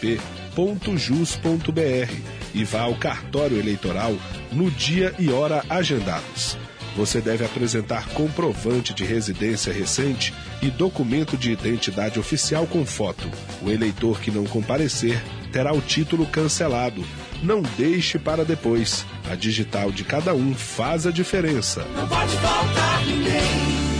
e vá ao cartório eleitoral no dia e hora agendados. Você deve apresentar comprovante de residência recente e documento de identidade oficial com foto. O eleitor que não comparecer terá o título cancelado. Não deixe para depois. A digital de cada um faz a diferença. Não pode faltar ninguém.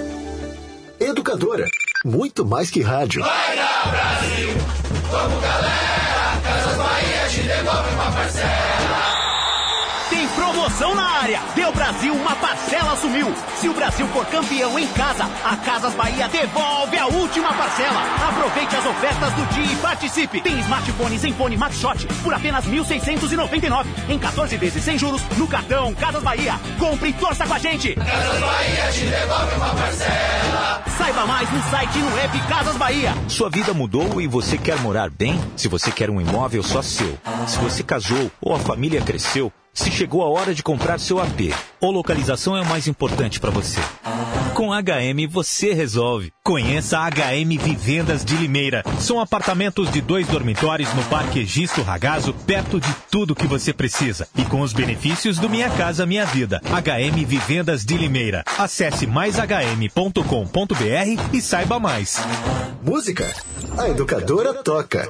Educadora. Muito mais que rádio. Vai na Brasil, vamos galera, Casas Bahia te devolve uma parcela. Tem promoção na área. Deu Brasil, uma parcela sumiu. Se o Brasil for campeão em casa, a Casas Bahia devolve a última parcela. Aproveite as ofertas do dia e participe. Tem smartphone Zenfone Max Shot por apenas 1.699. Em 14 vezes sem juros no cartão Casas Bahia. Compre e torça com a gente. Casas Bahia te devolve uma parcela. Saiba mais no site e no app Casas Bahia. Sua vida mudou e você quer morar bem? Se você quer um imóvel só seu. Se você casou ou a família cresceu, se chegou a hora de comprar seu AP ou localização é o mais importante para você. Com HM você resolve. Conheça a HM Vivendas de Limeira. São apartamentos de dois dormitórios no Parque Egisto Ragazo, perto de tudo que você precisa. E com os benefícios do Minha Casa Minha Vida. HM Vivendas de Limeira. Acesse maishm.com.br e saiba mais. Música? A educadora toca.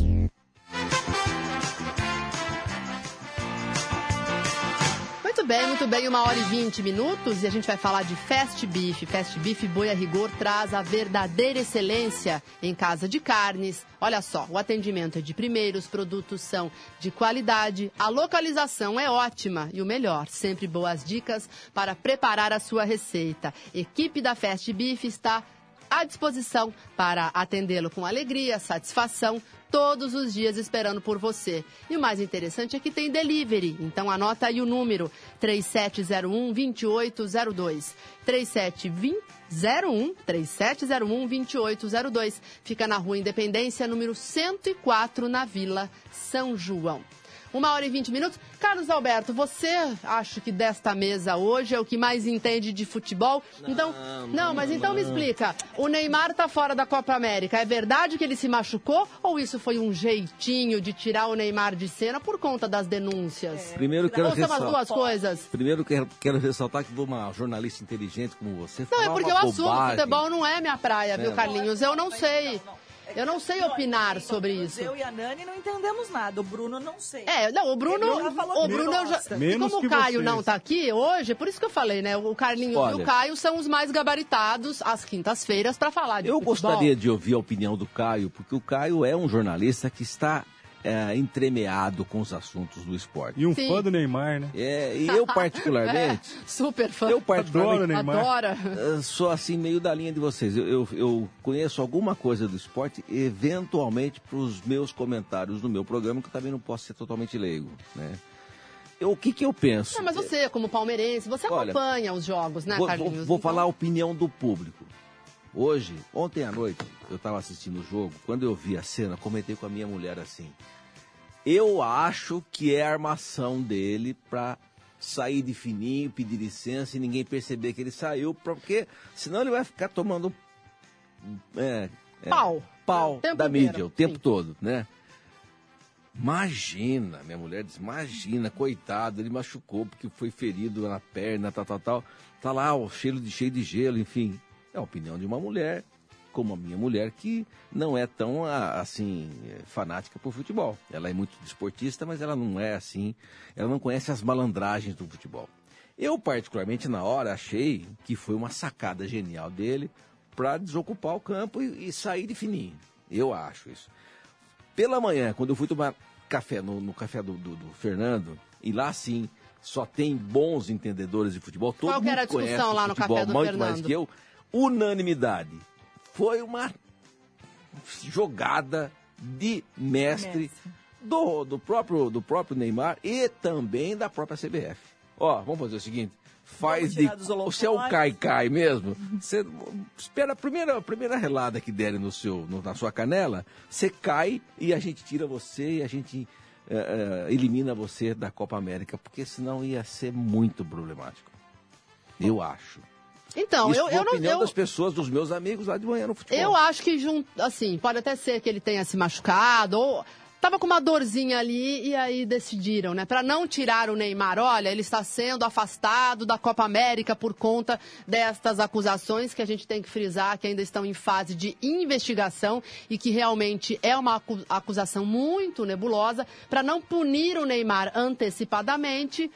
bem, muito bem, uma hora e vinte minutos e a gente vai falar de Fast Beef. Fast Beef Boi a Rigor traz a verdadeira excelência em casa de carnes. Olha só, o atendimento é de primeiro, os produtos são de qualidade, a localização é ótima e o melhor, sempre boas dicas para preparar a sua receita. Equipe da Fast Beef está à disposição para atendê-lo com alegria, satisfação, todos os dias esperando por você. E o mais interessante é que tem delivery. Então anota aí o número 3701-2802. 3701 3701-2802. Fica na Rua Independência, número 104, na Vila São João. Uma hora e vinte minutos. Carlos Alberto, você acha que desta mesa hoje é o que mais entende de futebol? então, não, mas então me explica. O Neymar tá fora da Copa América. É verdade que ele se machucou ou isso foi um jeitinho de tirar o Neymar de cena por conta das denúncias? Primeiro quero ou são as ressaltar- duas coisas? Primeiro quero, quero ressaltar que uma jornalista inteligente como você Não, é porque eu assumo, futebol não é minha praia, viu, É. Carlinhos? Eu não sei. Eu não sei opinar sobre isso. Eu e a Nani não entendemos nada. O Bruno não sei. É, não, o Bruno, o Bruno eu já, e como o Caio não tá aqui hoje, por isso que eu falei, né? O Carlinhos e Olha. o Caio são os mais gabaritados às quintas-feiras para falar de Eu futebol. gostaria de ouvir a opinião do Caio, porque o Caio é um jornalista que está é, entremeado com os assuntos do esporte. E um Sim. fã do Neymar, né? É, e eu particularmente... É, super fã. Eu particularmente... Adoro o Neymar. Adora. eh, Sou assim meio da linha de vocês. Eu, eu, eu conheço alguma coisa do esporte, eventualmente para os meus comentários no meu programa, que eu também não posso ser totalmente leigo, né? Eu, o que que eu penso? Não, mas você, como palmeirense, você Olha, acompanha os jogos, né, vou, Carlinhos? vou- vou Então, falar a opinião do público. Hoje, ontem à noite, eu estava assistindo o jogo. Quando eu vi a cena, comentei com a minha mulher assim: Eu acho que é a armação dele para sair de fininho, pedir licença e ninguém perceber que ele saiu, porque senão ele vai ficar tomando é, é, Pau. pau da inteiro, mídia o tempo todo, né? Imagina, minha mulher diz, imagina, coitado, ele machucou porque foi ferido na perna, tal, tal, tal. Tá lá, o cheiro de cheio de gelo, enfim. É a opinião de uma mulher, como a minha mulher, que não é tão, assim, eh, fanática por futebol. Ela é muito desportista, mas ela não é assim, ela não conhece as malandragens do futebol. Eu, particularmente, na hora, achei que foi uma sacada genial dele para desocupar o campo e, e sair de fininho. Eu acho isso. Pela manhã, quando eu fui tomar café no, no café do, do- do Fernando, e lá sim só tem bons entendedores de futebol, todo Qual que era a discussão lá no futebol café do muito mais Fernando? que eu. Unanimidade. Foi uma jogada de mestre, Do, do, próprio, do próprio Neymar e também da própria CBF. Ó, vamos fazer o seguinte. Faz de. é o holofotes. cai-cai mesmo. Você espera a primeira, a primeira relada que derem no seu, no- na sua canela, você cai e a gente tira você e a gente eh, eh, elimina você da Copa América, porque senão ia ser muito problemático. Eu acho. Então, Isso eu, eu não. opinião Eu, das pessoas, dos meus amigos lá de manhã no futebol. eu acho que, assim, pode até ser que ele tenha se machucado ou. Tava com uma dorzinha ali e aí decidiram, né? Para não tirar o Neymar, olha, ele está sendo afastado da Copa América por conta destas acusações que a gente tem que frisar que ainda estão em fase de investigação e que realmente é uma acu- acusação muito nebulosa. Para não punir o Neymar antecipadamente,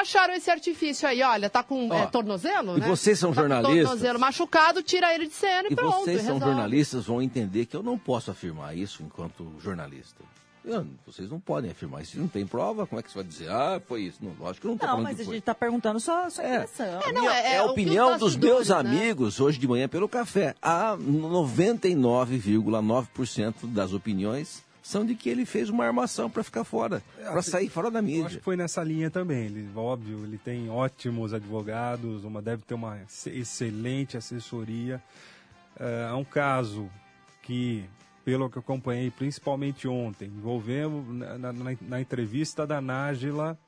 acharam esse artifício aí, olha, tá com Ó, é, tornozelo, e né? vocês são Tá com jornalistas? tornozelo machucado, tira ele de cena e, E pronto. vocês são resolve. jornalistas, vão entender que eu não posso afirmar isso enquanto jornalista. Eu- vocês não podem afirmar isso. Não tem prova, como é que você vai dizer? Ah, foi isso. Não, lógico que não Não, mas a gente está perguntando só a sua impressão. É, não, é, É é a opinião os dos meus né? amigos hoje de manhã pelo café. A 99,9% das opiniões são de que ele fez uma armação para ficar fora, para sair fora da Eu acho mídia. que foi nessa linha também. Ele, óbvio, ele tem ótimos advogados, uma deve ter uma ex- excelente assessoria. É um caso que, pelo que eu acompanhei, principalmente ontem, envolvendo na, na- na- entrevista da Nájila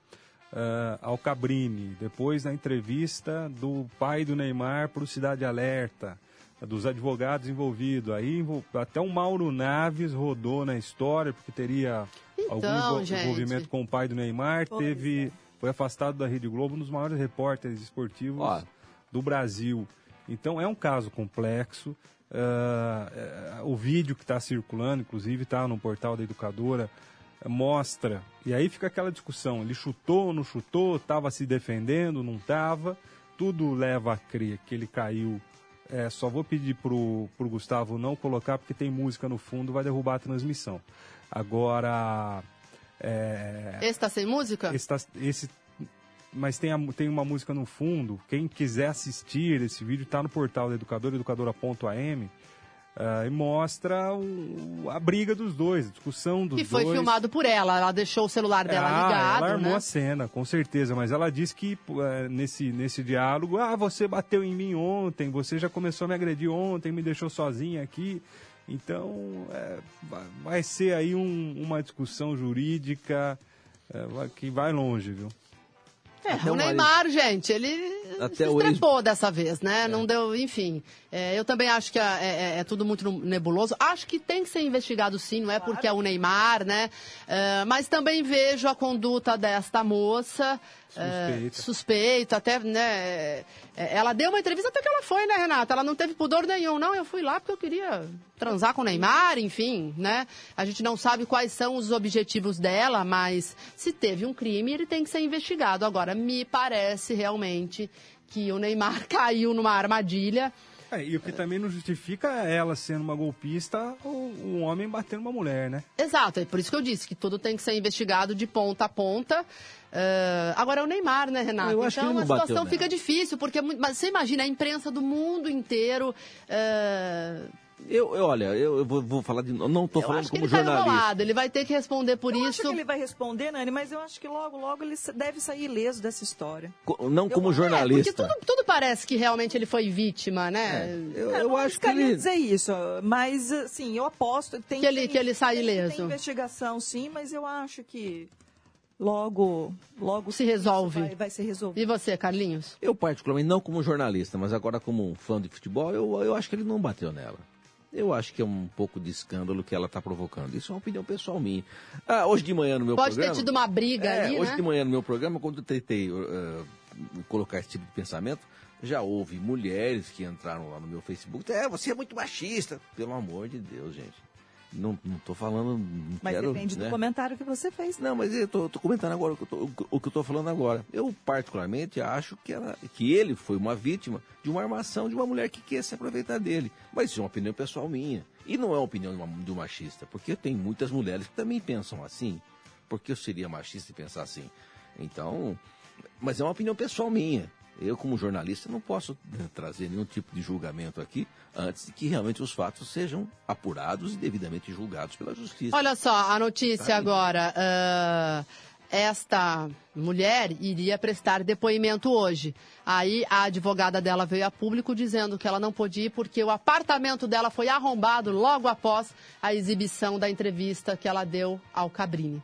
eh, ao Cabrini, depois na entrevista do pai do Neymar para o Cidade Alerta, dos advogados envolvidos. Aí até o Mauro Naves rodou na história, porque teria algum Então, gente. envolvimento com o pai do Neymar, Pois teve foi afastado da Rede Globo, um dos maiores repórteres esportivos Ó. do Brasil. Então é um caso complexo. Eh, o vídeo que está circulando, inclusive, está no portal da educadora, mostra. E aí fica aquela discussão: ele chutou, não chutou, estava se defendendo, não estava. Tudo leva a crer que ele caiu. É, só vou pedir pro, pro Gustavo não colocar, porque tem música no fundo, vai derrubar a transmissão. Agora. É, Esse tá sem música? esse, tá- esse- mas tem, a- tem uma música no fundo. Quem quiser assistir esse vídeo está no portal da educadora, educadora.am. ah, e mostra o- a briga dos dois, a discussão dos Que foi dois. filmado por ela. Ela deixou o celular dela Ah, ligado, ela armou né? a cena, com certeza, mas ela disse que eh, nesse, nesse diálogo, ah, você bateu em mim ontem, você já começou a me agredir ontem, me deixou sozinha aqui. Então, eh, vai- ser aí um- uma discussão jurídica vai- que vai longe, viu? É, Até o Neymar, gente, ele Até se o ex- estrepou dessa vez, né? Não deu, enfim. É, eu também acho que é, é- é tudo muito nebuloso. Acho que tem que ser investigado sim, não é porque é o Neymar, né? É, mas também vejo a conduta desta moça. É, Suspeita. suspeita, até, né? é, Ela deu uma entrevista até que ela foi, né, Renata? Ela não teve pudor nenhum. Não, eu fui lá porque eu queria transar com o Neymar, enfim, né? A gente não sabe quais são os objetivos dela, mas se teve um crime, ele tem que ser investigado. Agora, me parece realmente que o Neymar caiu numa armadilha. É, e o que também não justifica é ela sendo uma golpista ou um homem batendo uma mulher, né? Exato, é por isso que eu disse que tudo tem que ser investigado de ponta a ponta. Ah, agora é o Neymar, né, Renato? Eu então a bateu situação nela. fica difícil, porque é você imagina a imprensa do mundo inteiro. ah, Eu, eu- olha, eu, eu vou, vou falar de. Não estou eu falando acho que como ele tá jornalista. enrolado, ele vai ter que responder por eu isso. acho que ele vai responder, Nani, mas eu acho que logo, logo ele deve sair ileso dessa história. Co- Não como É, porque jornalista. tudo, tudo parece que realmente ele foi vítima, né? eu, É, eu não acho que ele. dizer isso, mas assim, eu aposto tem Que ele- tem- que ele sai tem- ileso. Tem investigação, sim, mas eu acho que logo, logo Se resolve. Vai, vai ser resolvido. E você, Carlinhos? Eu, particularmente, não como jornalista, mas agora como um fã de futebol, eu, eu acho que ele não bateu nela. Eu acho que é um pouco de escândalo que ela está provocando. Isso é uma opinião pessoal minha. Ah, hoje de manhã no meu Pode programa... ter tido uma briga É, ali, hoje né? de manhã no meu programa, quando eu tentei uh, colocar esse tipo de pensamento, já houve mulheres que entraram lá no meu Facebook. É, você é muito machista. Pelo amor de Deus, gente. Não, não tô falando. Não Mas quero, depende né? do comentário que você fez. Não, mas eu tô, tô comentando agora o que eu tô, o que eu tô falando agora. Eu, particularmente, acho que, ela, que ele foi uma vítima de uma armação de uma mulher que quer se aproveitar dele. Mas isso é uma opinião pessoal minha. E não é uma opinião de, uma, de um machista, porque tem muitas mulheres que também pensam assim. Porque eu seria machista e pensar assim. Então, mas é uma opinião pessoal minha. Eu, como jornalista, não posso eh, trazer nenhum tipo de julgamento aqui antes de que realmente os fatos sejam apurados e devidamente julgados pela justiça. Olha só, a notícia Tá aí. agora. ah, esta mulher iria prestar depoimento hoje. Aí a advogada dela veio a público dizendo que ela não podia ir porque o apartamento dela foi arrombado logo após a exibição da entrevista que ela deu ao Cabrini.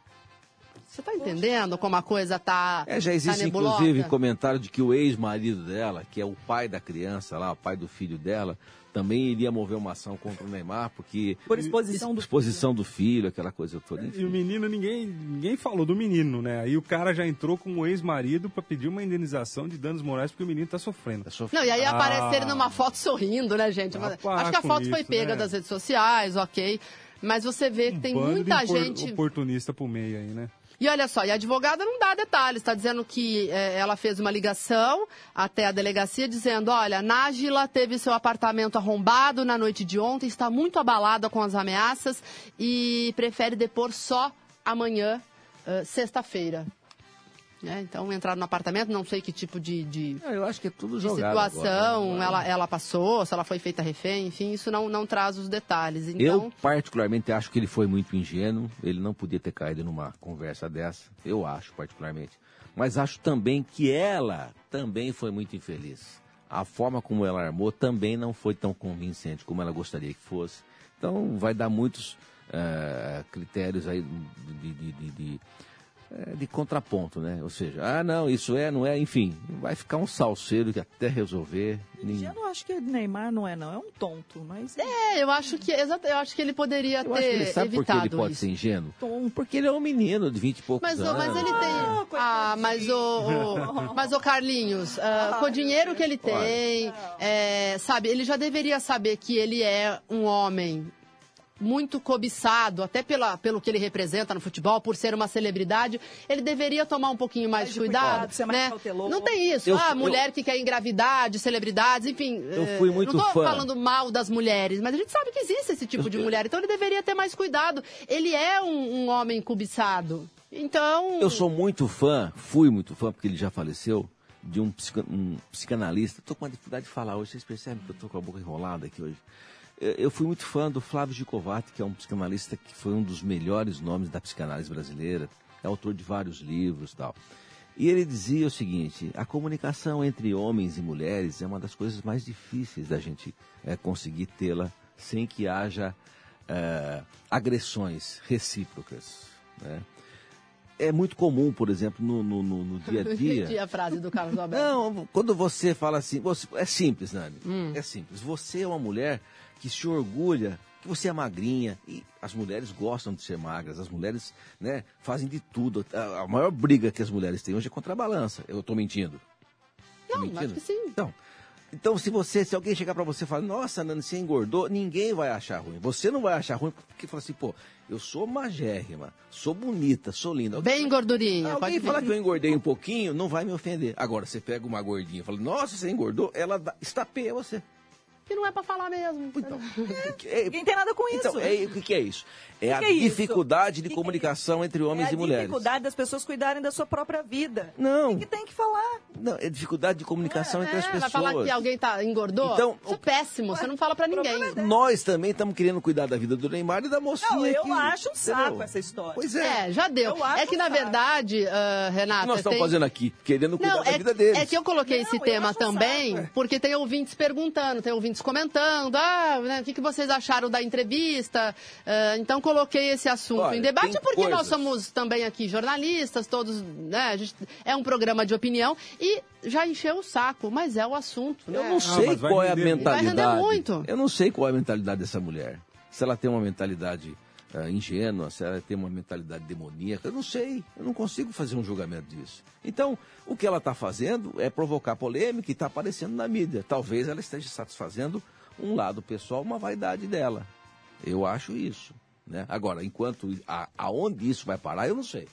Você está entendendo como a coisa tá, É, já tá existe nebulosa? inclusive comentário de que o ex-marido dela, que é o pai da criança lá, o pai do filho dela, também iria mover uma ação contra o Neymar, porque. Por exposição do Exposição do filho, aquela coisa toda. E o menino, ninguém, ninguém falou do menino, né? Aí o cara já entrou com o ex-marido pra pedir uma indenização de danos morais porque o menino tá sofrendo. Não, e aí Ah. aparece ele numa foto sorrindo, né, gente? Mas para Acho que a foto foi isso, pega né? das redes sociais, ok. Mas você vê que tem Bando de muita gente. oportunista pro meio aí, né? E olha só, e a advogada não dá detalhes, está dizendo que eh, ela fez uma ligação até a delegacia dizendo, olha, Nájila teve seu apartamento arrombado na noite de ontem, está muito abalada com as ameaças e prefere depor só amanhã, eh, sexta-feira. Né? Então entraram no apartamento, não sei que tipo de, de, eu acho que é tudo de jogado situação agora, né? ela, ela passou, se ela foi feita refém, enfim, isso não, não traz os detalhes. Então, Eu, particularmente, acho que ele foi muito ingênuo. Ele não podia ter caído numa conversa dessa. Eu acho, particularmente. Mas acho também que ela também foi muito infeliz. A forma como ela armou também não foi tão convincente como ela gostaria que fosse. Então, vai dar muitos eh, critérios aí de, de- de- de é, de contraponto, né? Ou seja, ah, não, isso é, não é, enfim, vai ficar um salseiro que até resolver. ninguém- Eu não acho que Neymar não é, não. É um tonto, mas. É, eu acho que, exato, eu acho que ele poderia Eu acho que ele ter sabe por que evitado ele pode isso. ser ingênuo? Porque ele é um menino de 20 e poucos Mas, anos. mas ele tem. Ah, mas o, o- mas o Carlinhos, ah, com o dinheiro que ele tem, é, sabe, ele já deveria saber que ele é um homem muito cobiçado, até pela, pelo que ele representa no futebol, por ser uma celebridade, ele deveria tomar um pouquinho mais de cuidado, cuidado, ser mais né? cauteloso. Não tem isso. Eu- ah, eu- mulher que quer engravidar, de celebridades, enfim. Eu eh, fui muito não tô fã. falando mal das mulheres, mas a gente sabe que existe esse tipo de mulher, então ele deveria ter mais cuidado. Ele é um, um homem cobiçado. Então. Eu sou muito fã, fui muito fã, porque ele já faleceu, de um, psica- um psicanalista. Estou com uma dificuldade de falar hoje, vocês percebem que eu estou com a boca enrolada aqui hoje. Eu, eu fui muito fã do Flávio Gicovati, que é um psicanalista que foi um dos melhores nomes da psicanálise brasileira, é autor de vários livros e tal. E ele dizia o seguinte: a comunicação entre homens e mulheres é uma das coisas mais difíceis da gente eh, conseguir tê-la sem que haja eh, agressões recíprocas. Né? É muito comum, por exemplo, no, no- no- no dia a dia. A frase do Carlos Alberto. Não, quando você fala assim, você- é simples, Nani. Hum. É simples. Você é uma mulher que se orgulha que você é magrinha e as mulheres gostam de ser magras. As mulheres, né, fazem de tudo. A, a maior briga que as mulheres têm hoje é contra a balança. Eu estou mentindo? Tô Não, mentindo? acho que sim. Então, então se você, se alguém chegar para você e falar, nossa, Nani, você engordou, ninguém vai achar ruim. Você não vai achar ruim porque fala assim, pô, eu sou magérrima, sou bonita, sou linda. Bem gordurinha. Alguém falar que eu engordei um pouquinho, não vai me ofender. Agora, você pega uma gordinha e fala, nossa, você engordou, ela dá- estapeia você. Que não é pra falar mesmo. Então, Ninguém tem nada com isso. Então, é, o que, que é isso? É a que é isso? dificuldade de comunicação entre homens é a e mulheres. dificuldade das pessoas cuidarem da sua própria vida. Não. O que tem que falar? Não, é dificuldade de comunicação entre as É, pessoas. vai falar que alguém tá, engordou? Então, Isso é péssimo, você não fala pra ninguém. Nós também estamos querendo cuidar da vida do Neymar e da mocinha. Não, eu que- acho um saco entendeu? essa história. Pois é. É, já deu. É que, na um saco. verdade, ah, O que Renata. nós estamos tem- fazendo aqui? Querendo cuidar Não, da é, vida deles. é que eu coloquei esse tema também, porque tem ouvintes perguntando, tem ouvintes comentando, ah, né, o que, que vocês acharam da entrevista? Ah, então coloquei esse assunto Olha, em debate, porque nós coisas. somos também aqui jornalistas, todos, né, a gente- é um programa de opinião, e já encheu o saco, mas é o assunto, né? Eu não sei qual é a mentalidade. Vai render muito. Eu não sei qual é a mentalidade dessa mulher. Se ela tem uma mentalidade ah, ingênua, se ela tem uma mentalidade demoníaca, eu não sei. Eu não consigo fazer um julgamento disso. Então, o que ela está fazendo é provocar polêmica e está aparecendo na mídia. Talvez ela esteja satisfazendo um lado pessoal, uma vaidade dela. Eu acho isso. Né? Agora, enquanto a, aonde isso vai parar, eu não sei.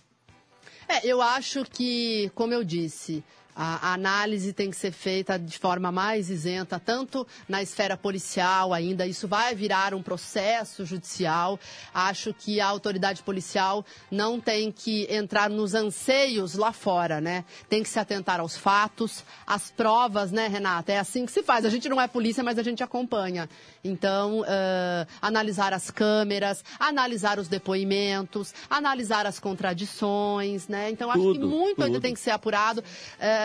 É, eu acho que, como eu disse, a análise tem que ser feita de forma mais isenta, tanto na esfera policial ainda, isso vai virar um processo judicial. Acho que a autoridade policial não tem que entrar nos anseios lá fora, né? Tem que se atentar aos fatos, às provas, né, Renata? É assim que se faz. A gente não é polícia, mas a gente acompanha. Então, ãh, analisar as câmeras, analisar os depoimentos, analisar as contradições, né? Então, acho que Tudo, muito ainda tudo. tem que ser apurado.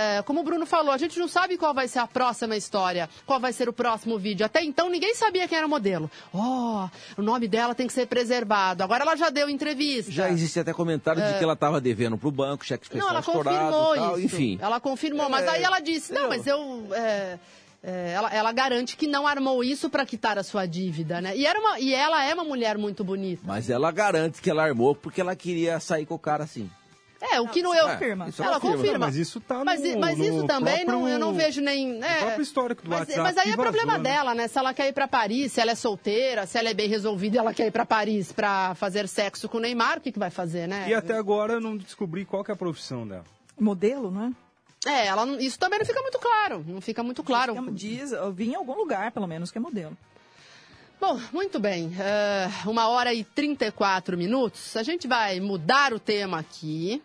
É, como o Bruno falou, a gente não sabe qual vai ser a próxima história, qual vai ser o próximo vídeo. Até então, ninguém sabia quem era o modelo. Oh, o nome dela tem que ser preservado. Agora ela já deu entrevista. Já existe até comentário de que ela estava devendo para o banco, cheque especial É. Não, ela confirmou tal, isso. enfim. Ela confirmou, mas É, aí ela disse, não, mas eu... é, é, ela, ela garante que não armou isso para quitar a sua dívida, né? E, era uma, e ela é uma mulher muito bonita. Mas ela garante que ela armou porque ela queria sair com o cara assim. É, o que não eu. confirma. isso Ela confirma. confirma. Não, mas isso tá Mas, no- mas no isso também não, próprio- eu não vejo nem. É, próprio histórico do mas, WhatsApp mas aí é problema vazou, né? dela, né? Se ela quer ir pra Paris, se ela é solteira, se ela é bem resolvida e ela quer ir pra Paris pra fazer sexo com o Neymar, o que, que vai fazer, né? E até agora eu não descobri qual que é a profissão dela. Modelo, não é? É, ela, não- isso também não fica muito claro. Não fica muito claro. Diz, eu vi em algum lugar, pelo menos, que é modelo. Bom, muito bem. eh, uma hora e 34 minutos. A gente vai mudar o tema aqui.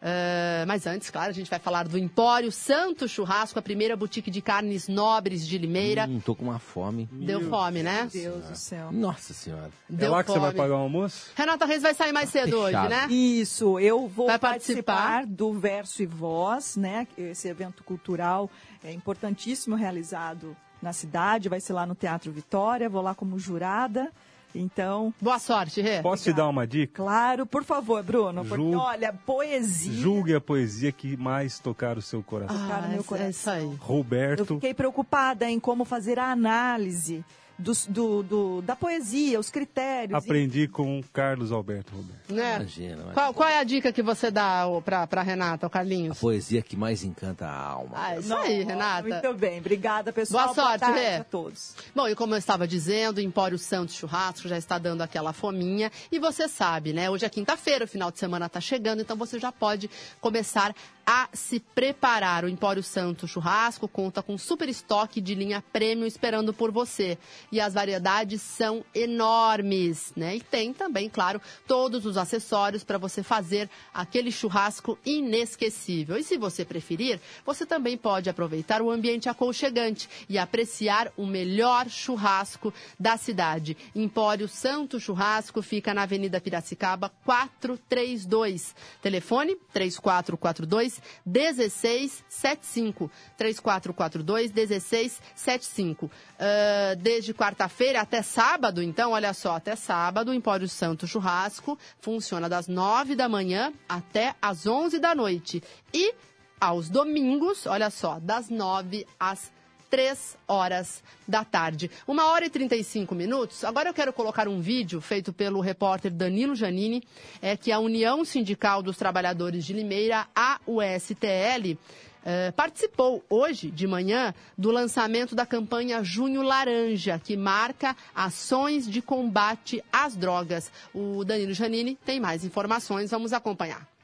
Eh, mas antes, claro, a gente vai falar do Empório Santo Churrasco, a primeira boutique de carnes nobres de Limeira. Hum, tô com uma fome. Deu fome, né? Deus do céu. Nossa senhora. Deu é lá que você vai fome. pagar o almoço? Renata Reis vai sair mais cedo hoje, Fechado. né? Isso, eu vou Vai participar, participar? do Verso e Voz, né? Esse evento cultural é importantíssimo realizado na cidade, vai ser lá no Teatro Vitória, vou lá como jurada. Então. Boa sorte, Rê. Posso te dar uma dica? Claro, por favor, Bruno. Porque, Julgue- olha, poesia. Julgue a poesia que mais tocar o seu coração. tocar no meu é coração. isso aí. Eu Roberto, fiquei preocupada em como fazer a análise dos- do, do- da poesia, os critérios. aprendi com Carlos Alberto Roberto. Né? Imagina, mas Qual, qual é a dica que você dá pra Renata, o a Carlinhos? poesia que mais encanta a alma. Ah, isso aí, Renata. Muito bem, obrigada, pessoal. Boa sorte, tarde Rê. a todos. Bom, e como eu estava dizendo, o Empório Santos Churrasco já está dando aquela fominha. E você sabe, né? Hoje é quinta-feira, o final de semana está chegando, então você já pode começar a se preparar. O Empório Santo Churrasco conta com super estoque de linha premium esperando por você. E as variedades são enormes, né? E tem também, claro, todos os acessórios para você fazer aquele churrasco inesquecível. E se você preferir, você também pode aproveitar o ambiente aconchegante e apreciar o melhor churrasco da cidade. Empório Santo Churrasco fica na Avenida Piracicaba 432. Telefone 3442 1675. 3442 1675. Ah, desde quarta-feira até sábado, então, olha só, até sábado, o Empório Santo Churrasco funciona das 9 da manhã até às 11 da noite. E aos domingos, olha só, das 9 às 3 horas da tarde. Uma hora e 35 minutos. Agora eu quero colocar um vídeo feito pelo repórter Danilo Janini, é que a União Sindical dos Trabalhadores de Limeira, a USTL, eh, participou hoje de manhã do lançamento da campanha Junho Laranja, que marca ações de combate às drogas. O Danilo Janini tem mais informações, vamos acompanhar.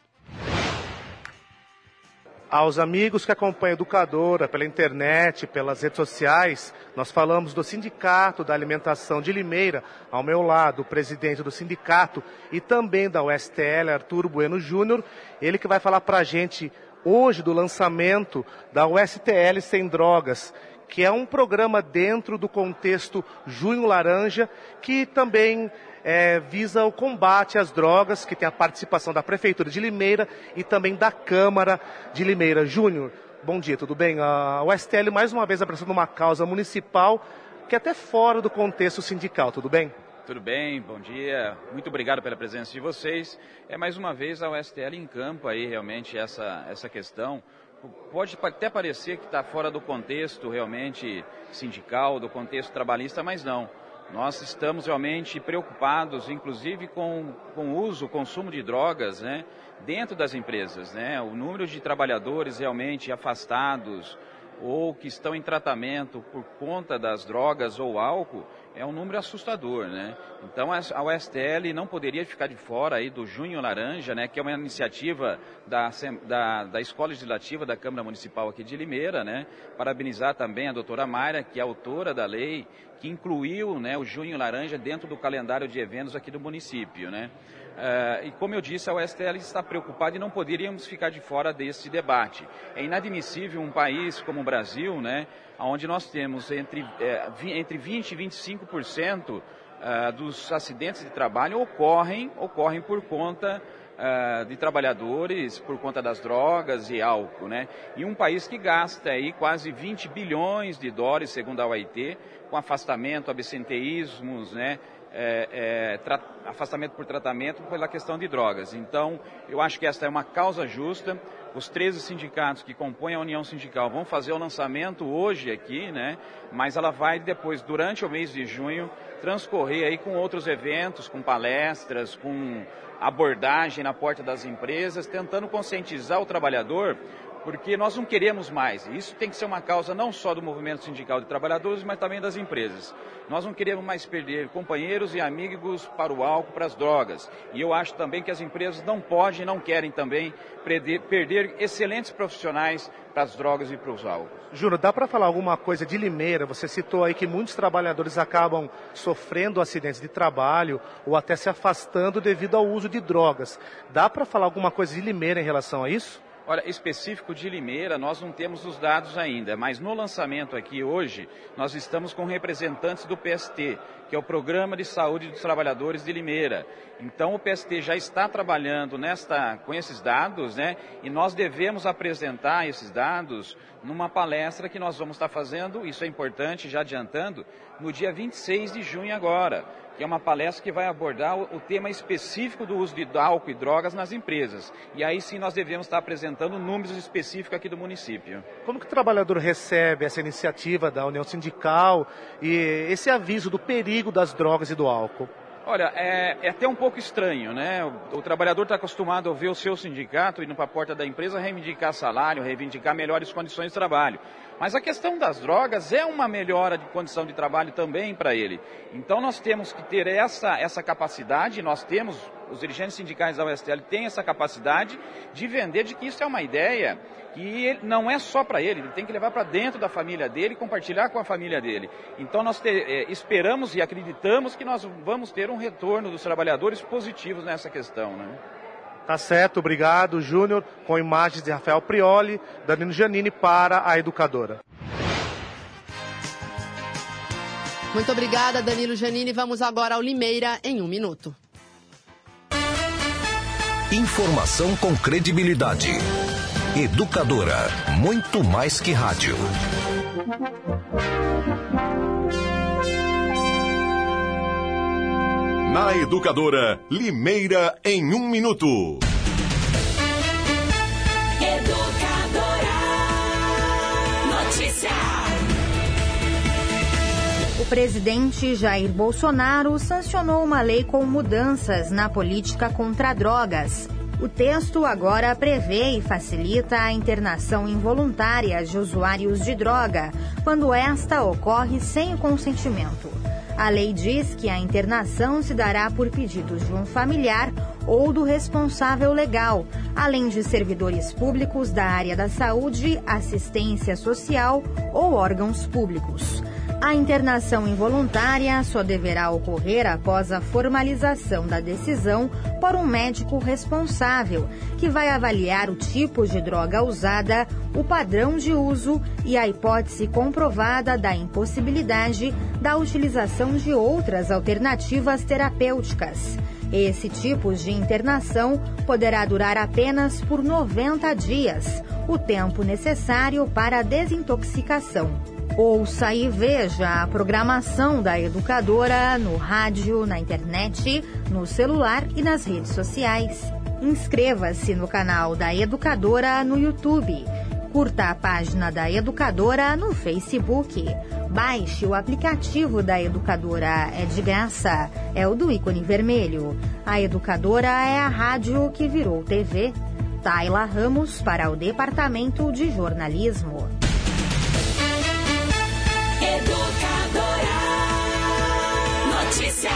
Aos amigos que acompanham a Educadora pela internet, pelas redes sociais, nós falamos do Sindicato da Alimentação de Limeira, ao meu lado, o presidente do sindicato e também da USTL, Arturo Bueno Júnior, ele que vai falar para a gente hoje do lançamento da USTL Sem Drogas, que é um programa dentro do contexto Junho Laranja, que também eh, visa o combate às drogas, que tem a participação da Prefeitura de Limeira e também da Câmara de Limeira. Júnior, bom dia, tudo bem? A USTL mais uma vez apresentando uma causa municipal que é até fora do contexto sindical, tudo bem? Tudo bem, bom dia. Muito obrigado pela presença de vocês. É mais uma vez a USTL em campo aí realmente essa, essa questão. Pode até parecer que está fora do contexto realmente sindical, do contexto trabalhista, mas não. Nós estamos realmente preocupados, inclusive com, com o uso, o consumo de drogas, né, dentro das empresas, né. O número de trabalhadores realmente afastados ou que estão em tratamento por conta das drogas ou álcool é um número assustador, né? Então a USTL não poderia ficar de fora aí do Junho Laranja, né? Que é uma iniciativa da, da, da Escola Legislativa da Câmara Municipal aqui de Limeira, né? Parabenizar também a doutora Mayra, que é autora da lei, que incluiu né, o Junho Laranja dentro do calendário de eventos aqui do município, né? Eh, e como eu disse, a USTL está preocupada e não poderíamos ficar de fora desse debate. É inadmissível um país como o Brasil, né, onde nós temos entre, vi- entre 20% e 25% ah, dos acidentes de trabalho ocorrem, ocorrem por conta ah, de trabalhadores, por conta das drogas e álcool. Né? E um país que gasta aí quase 20 bilhões de dólares, segundo a OIT, com afastamento, absenteísmos, né? É, é, afastamento por tratamento pela questão de drogas. Então, eu acho que esta é uma causa justa. Os 13 sindicatos que compõem a União Sindical vão fazer o lançamento hoje aqui, né? Mas ela vai depois, durante o mês de junho, transcorrer aí com outros eventos, com palestras, com abordagem na porta das empresas, tentando conscientizar o trabalhador porque nós não queremos mais. E Isso tem que ser uma causa não só do movimento sindical de trabalhadores, mas também das empresas. Nós não queremos mais perder companheiros e amigos para o álcool, para as drogas. E eu acho também que as empresas não podem, não querem também perder, excelentes profissionais para as drogas e para os álcool. Júnior, dá para falar alguma coisa de Limeira? Você citou aí que muitos trabalhadores acabam sofrendo acidentes de trabalho ou até se afastando devido ao uso de drogas. Dá para falar alguma coisa de Limeira em relação a isso? Olha, específico de Limeira, nós não temos os dados ainda, mas no lançamento aqui hoje, nós estamos com representantes do PST, que é o Programa de Saúde dos Trabalhadores de Limeira. Então o PST já está trabalhando nesta, com esses dados, né? E nós devemos apresentar esses dados numa palestra que nós vamos estar fazendo, isso é importante, já adiantando, no dia 26 de junho agora, que é uma palestra que vai abordar o, tema específico do uso de álcool e drogas nas empresas. E aí sim nós devemos estar apresentando números específicos aqui do município. Como que o trabalhador recebe essa iniciativa da União Sindical e esse aviso do perigo das drogas e do álcool? Olha, é, é, até um pouco estranho, né? O, o trabalhador está acostumado a ver o seu sindicato indo para a porta da empresa reivindicar salário, reivindicar melhores condições de trabalho. Mas a questão das drogas é uma melhora de condição de trabalho também para ele. Então nós temos que ter essa, essa capacidade, nós temos, os dirigentes sindicais da USTL têm essa capacidade de vender de que isso é uma ideia que não é só para ele, ele tem que levar para dentro da família dele e compartilhar com a família dele. Então nós te, é, esperamos e acreditamos que nós vamos ter um retorno dos trabalhadores positivos nessa questão. Né? Tá certo, obrigado, Júnior, com imagens de Rafael Prioli, Danilo Giannini para a educadora. Muito obrigada, Danilo Giannini. Vamos agora ao Limeira em um minuto. Informação com credibilidade. Educadora, muito mais que rádio. Na Educadora, Limeira em um minuto. Educadora. Notícia. O presidente Jair Bolsonaro sancionou uma lei com mudanças na política contra drogas. O texto agora prevê e facilita a internação involuntária de usuários de droga, quando esta ocorre sem o consentimento. A lei diz que a internação se dará por pedidos de um familiar ou do responsável legal, além de servidores públicos da área da saúde, assistência social ou órgãos públicos. A internação involuntária só deverá ocorrer após a formalização da decisão por um médico responsável, que vai avaliar o tipo de droga usada, o padrão de uso e a hipótese comprovada da impossibilidade da utilização de outras alternativas terapêuticas. Esse tipo de internação poderá durar apenas por 90 dias, o tempo necessário para a desintoxicação. Ouça e veja a programação da educadora no rádio, na internet, no celular e nas redes sociais. Inscreva-se no canal da Educadora no YouTube. Curta a página da Educadora no Facebook. Baixe o aplicativo da Educadora, é de graça. É o do ícone vermelho. A Educadora é a rádio que virou TV. Taila Ramos para o Departamento de Jornalismo. Notícia.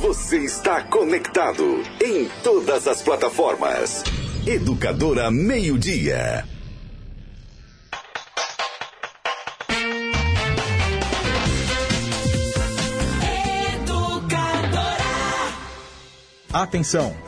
Você está conectado em todas as plataformas. Educadora Meio Dia. Atenção!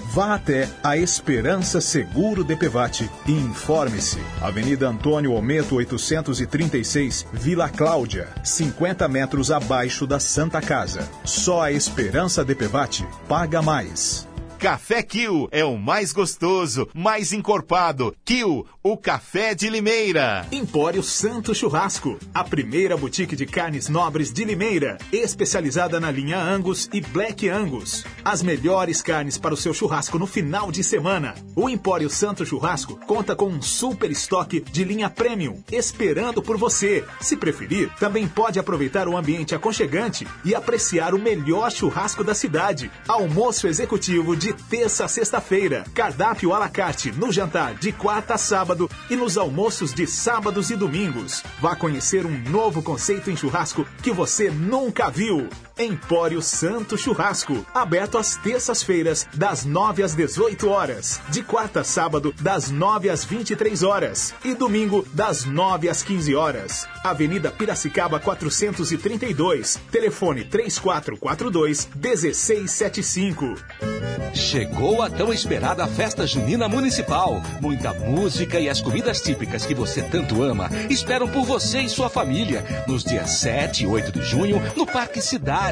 Vá até a Esperança Seguro DPVAT e informe-se. Avenida Antônio Ometo 836, Vila Cláudia, 50 metros abaixo da Santa Casa. Só a Esperança DPVAT paga mais. Café Kill é o mais gostoso, mais encorpado. Kill, o café de Limeira. Empório Santo Churrasco, a primeira boutique de carnes nobres de Limeira, especializada na linha Angus e Black Angus. As melhores carnes para o seu churrasco no final de semana. O Empório Santo Churrasco conta com um super estoque de linha premium, esperando por você. Se preferir, também pode aproveitar o ambiente aconchegante e apreciar o melhor churrasco da cidade. Almoço executivo de de terça a sexta-feira. Cardápio à la carte no jantar de quarta a sábado e nos almoços de sábados e domingos. Vá conhecer um novo conceito em churrasco que você nunca viu. Empório Santo Churrasco, aberto às terças-feiras, das 9 às 18 horas, de quarta a sábado, das 9 às 23 horas e domingo, das 9 às 15 horas. Avenida Piracicaba 432, telefone 3442 1675. Chegou a tão esperada festa junina municipal. Muita música e as comidas típicas que você tanto ama esperam por você e sua família nos dias 7 e 8 de junho no Parque Cidade.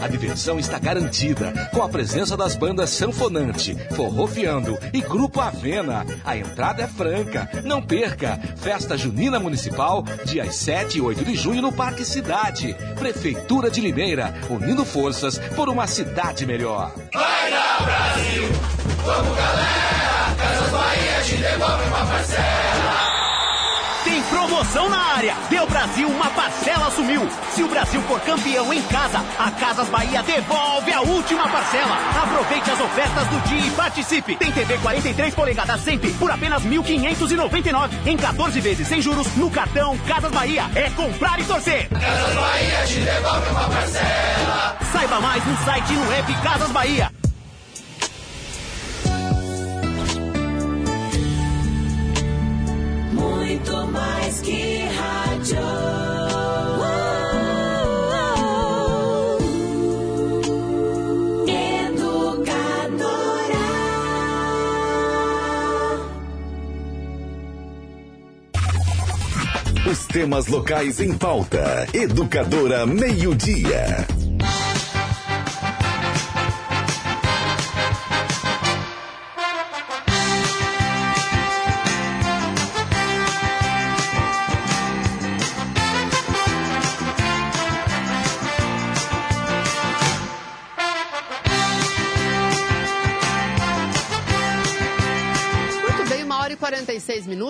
A diversão está garantida com a presença das bandas Sanfonante, Forrofiando e Grupo Avena. A entrada é franca. Não perca! Festa Junina Municipal, dias 7 e 8 de junho no Parque Cidade. Prefeitura de Limeira, unindo forças por uma cidade melhor. Vai dar Brasil, vamos galera, Casas Bahia te devolve uma parcela. Promoção na área. Deu Brasil, uma parcela sumiu. Se o Brasil for campeão em casa, a Casas Bahia devolve a última parcela. Aproveite as ofertas do dia e participe. Tem TV 43 polegadas sempre por apenas 1.599 em 14 vezes sem juros no cartão Casas Bahia. É comprar e torcer. Casas Bahia te devolve uma parcela. Saiba mais no site e no app Casas Bahia. Muito mais que rádio. Educadora. Os temas locais em pauta. Educadora Meio Dia.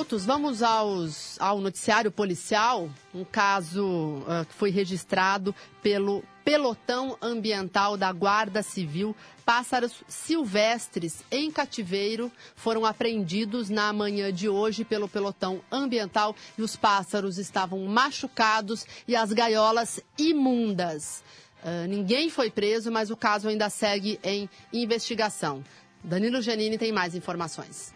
Minutos. Vamos aos, ao noticiário policial. Um caso ah, que foi registrado pelo Pelotão Ambiental da Guarda Civil. Pássaros silvestres em cativeiro foram apreendidos na manhã de hoje pelo Pelotão Ambiental e os pássaros estavam machucados e as gaiolas imundas. Ah, ninguém foi preso, mas o caso ainda segue em investigação. Danilo Giannini tem mais informações.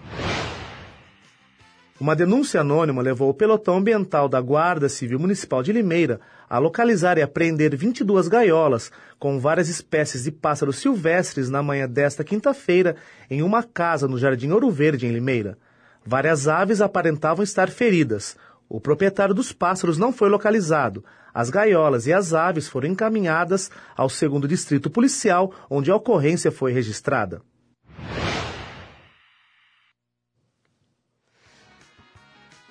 Uma denúncia anônima levou o pelotão ambiental da Guarda Civil Municipal de Limeira a localizar e apreender 22 gaiolas com várias espécies de pássaros silvestres na manhã desta quinta-feira em uma casa no Jardim Ouro Verde, em Limeira. Várias aves aparentavam estar feridas. O proprietário dos pássaros não foi localizado. As gaiolas e as aves foram encaminhadas ao segundo distrito policial, onde a ocorrência foi registrada.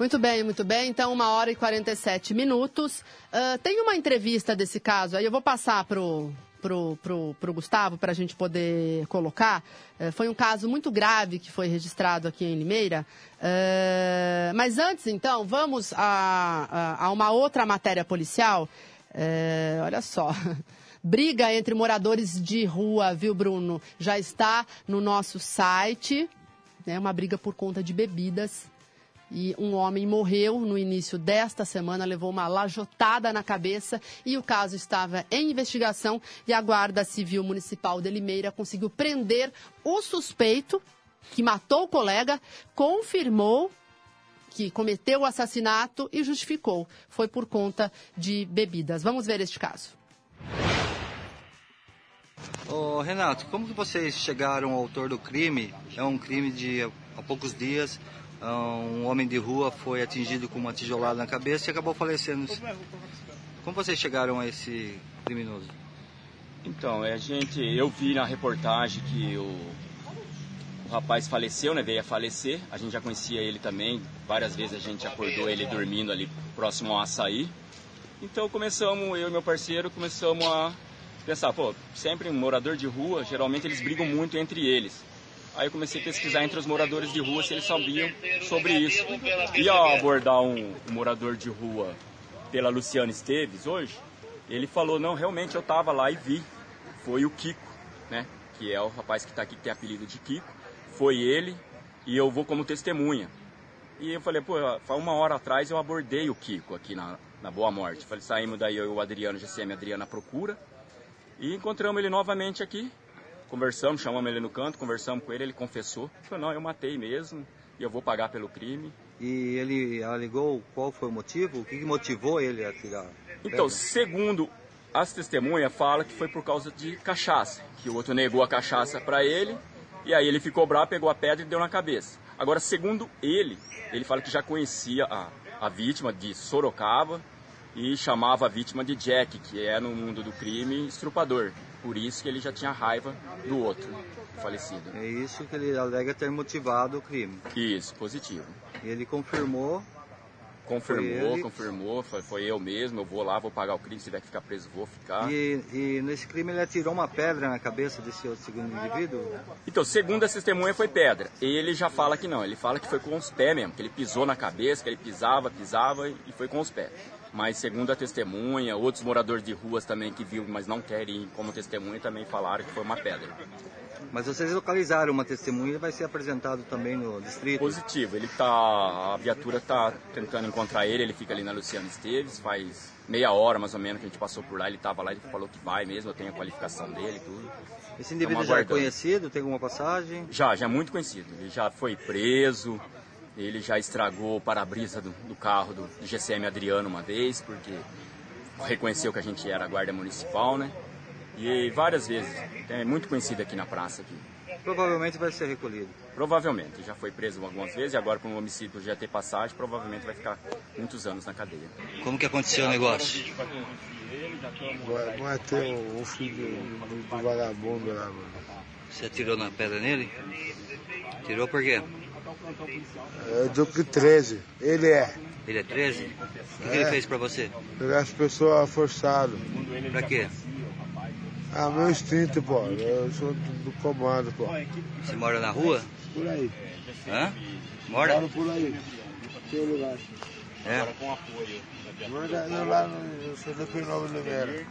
Muito bem, muito bem. Então, uma hora e 47 minutos. Ah, tem uma entrevista desse caso aí, eu vou passar pro, pro, pro, pro Gustavo para a gente poder colocar. Eh, foi um caso muito grave que foi registrado aqui em Limeira. Eh, mas antes, então, vamos a, a, a uma outra matéria policial. Olha só. Briga entre moradores de rua, viu, Bruno? Já está no nosso site. É uma briga por conta de bebidas. E um homem morreu no início desta semana, levou uma lajotada na cabeça e o caso estava em investigação e a Guarda Civil Municipal de Limeira conseguiu prender o suspeito que matou o colega, confirmou que cometeu o assassinato e justificou. Foi por conta de bebidas. Vamos ver este caso. Ô, Renato, como que vocês chegaram ao autor do crime? É um crime de há poucos dias. Um homem de rua foi atingido com uma tijolada na cabeça e acabou falecendo. Como vocês chegaram a esse criminoso? Então, a gente, eu vi na reportagem que o, o rapaz faleceu, né? Veio a falecer. A gente já conhecia ele também. Várias vezes a gente acordou ele dormindo ali próximo ao açaí. Então começamos, eu e meu parceiro, começamos a pensar, pô, sempre um morador de rua, geralmente eles brigam muito entre eles. Aí eu comecei a pesquisar entre os moradores de rua se eles sabiam sobre isso. E ao abordar um, morador de rua pela Luciana Esteves hoje, ele falou, não, realmente eu estava lá e vi. Foi o Kiko, né? que é o rapaz que está aqui, que tem apelido de Kiko. Foi ele e eu vou como testemunha. E eu falei, pô, uma hora atrás eu abordei o Kiko aqui na, na Boa Morte. Falei, saímos daí eu e o Adriano, GCM Adriana procura. E encontramos ele novamente aqui. Conversamos, chamamos ele no canto, conversamos com ele, ele confessou. Falei, não, eu matei mesmo e eu vou pagar pelo crime. E ele alegou qual foi o motivo? O que motivou ele a tirar? Então, segundo as testemunhas, fala que foi por causa de cachaça, que o outro negou a cachaça para ele e aí ele ficou bravo, pegou a pedra e deu na cabeça. Agora, segundo ele, ele fala que já conhecia a, a vítima de Sorocaba e chamava a vítima de Jack, que é no mundo do crime estrupador. Por isso que ele já tinha raiva do outro falecido. É isso que ele alega ter motivado o crime. Isso, positivo. E ele confirmou Confirmou, foi confirmou, foi, foi, eu mesmo, eu vou lá, vou pagar o crime, se tiver que ficar preso, vou ficar. E, e, nesse crime ele atirou uma pedra na cabeça desse outro segundo indivíduo? Então, segundo a testemunha foi pedra. Ele já fala que não, ele fala que foi com os pés mesmo, que ele pisou na cabeça, que ele pisava, pisava e foi com os pés. Mas segundo a testemunha, outros moradores de ruas também que viu, mas não querem como testemunha, também falaram que foi uma pedra. Mas vocês localizaram uma testemunha, vai ser apresentado também no distrito? Positivo, ele tá, a viatura está tentando encontrar ele, ele fica ali na Luciana Esteves, faz meia hora mais ou menos que a gente passou por lá, ele estava lá, ele falou que vai mesmo, eu tenho a qualificação dele e tudo. Esse indivíduo já é conhecido, tem alguma passagem? Já, já é muito conhecido, ele já foi preso, ele já estragou o para-brisa do, do, carro do, do GCM Adriano uma vez, porque reconheceu que a gente era guarda municipal, né? E várias vezes. É muito conhecido aqui na praça. Aqui. Provavelmente vai ser recolhido. Provavelmente. Já foi preso algumas vezes e agora com o homicídio já ter passagem, provavelmente vai ficar muitos anos na cadeia. Como que aconteceu o negócio? Matei o filho do, do vagabundo lá, mano. Você atirou na pedra nele? Tirou por quê? É do que 13. Ele é. Ele é 13? O que, é. que ele fez pra você? Pegar as pessoas forçado. Pra quê? Ah, meu instinto, pô. Eu sou do, do comando, pô. Você mora na rua? Por aí. Hã? Mora? Moro por aí. Tem lugar. É? Agora com apoio. Eu lá no, eu sou do Pinova Oliveira.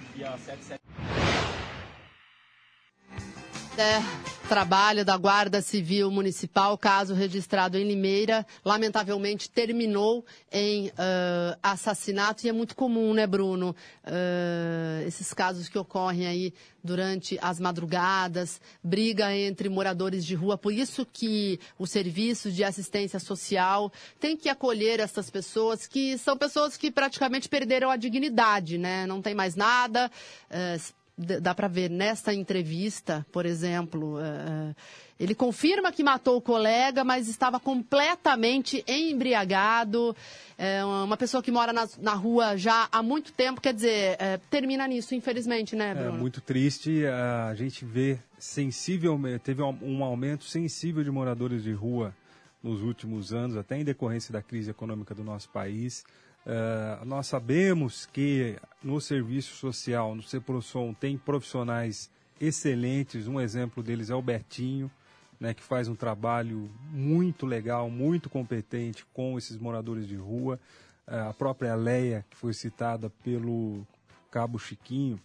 É, trabalho da Guarda Civil Municipal, caso registrado em Limeira, lamentavelmente terminou em uh, assassinato e é muito comum, né, Bruno? Uh, esses casos que ocorrem aí durante as madrugadas, briga entre moradores de rua. Por isso que o serviço de assistência social tem que acolher essas pessoas que são pessoas que praticamente perderam a dignidade, né? Não tem mais nada. Uh, dá para ver nesta entrevista, por exemplo, uh, ele confirma que matou o colega, mas estava completamente embriagado. É uma pessoa que mora na, na, rua já há muito tempo, quer dizer, é, termina nisso, infelizmente, né, Bruno? É muito triste. A gente vê sensivelmente, teve um aumento sensível de moradores de rua nos últimos anos, até em decorrência da crise econômica do nosso país. Uh, nós sabemos que no serviço social, no CEPROSOM, tem profissionais excelentes. Um exemplo deles é o Betinho, né, que faz um trabalho muito legal, muito competente com esses moradores de rua. Uh, a própria Leia, que foi citada pelo Cabo Chiquinho,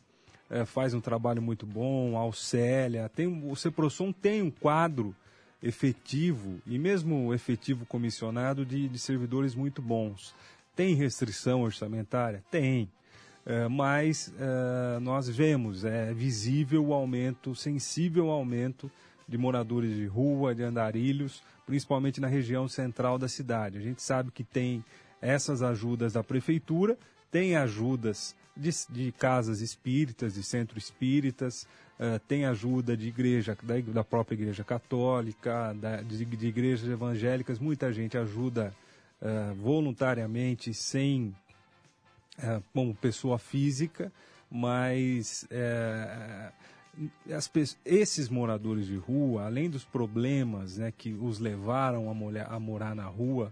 uh, faz um trabalho muito bom. A Alcélia, tem, o CEPROSOM tem um quadro efetivo e mesmo efetivo comissionado de, de servidores muito bons. Tem restrição orçamentária? Tem. É, mas é, nós vemos, é visível o aumento, sensível aumento de moradores de rua, de andarilhos, principalmente na região central da cidade. A gente sabe que tem essas ajudas da prefeitura, tem ajudas de, de casas espíritas, de centros espíritas, uh, tem ajuda de igreja, da, da própria igreja católica, da, de, de igrejas evangélicas, muita gente ajuda uh, voluntariamente, sem uh, como pessoa física, mas uh, as, esses moradores de rua, além dos problemas né, que os levaram a, molhar, a morar na rua,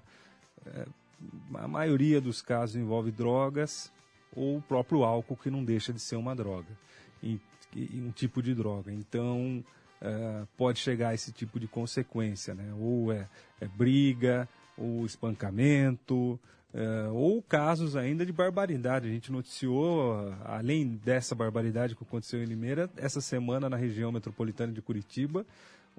a maioria dos casos envolve drogas ou o próprio álcool, que não deixa de ser uma droga, e, e um tipo de droga. Então, pode chegar a esse tipo de consequência, né? ou é, é briga, o espancamento, eh, ou casos ainda de barbaridade. A gente noticiou, além dessa barbaridade que aconteceu em Limeira, essa semana na região metropolitana de Curitiba,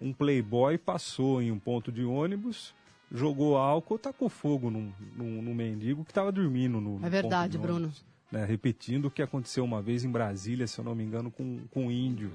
um playboy passou em um ponto de ônibus, jogou álcool, tacou fogo num, num, num mendigo que estava dormindo no, É verdade, ponto de Bruno. ônibus, né? repetindo o que aconteceu uma vez em Brasília, se eu não me engano, com, com um índio.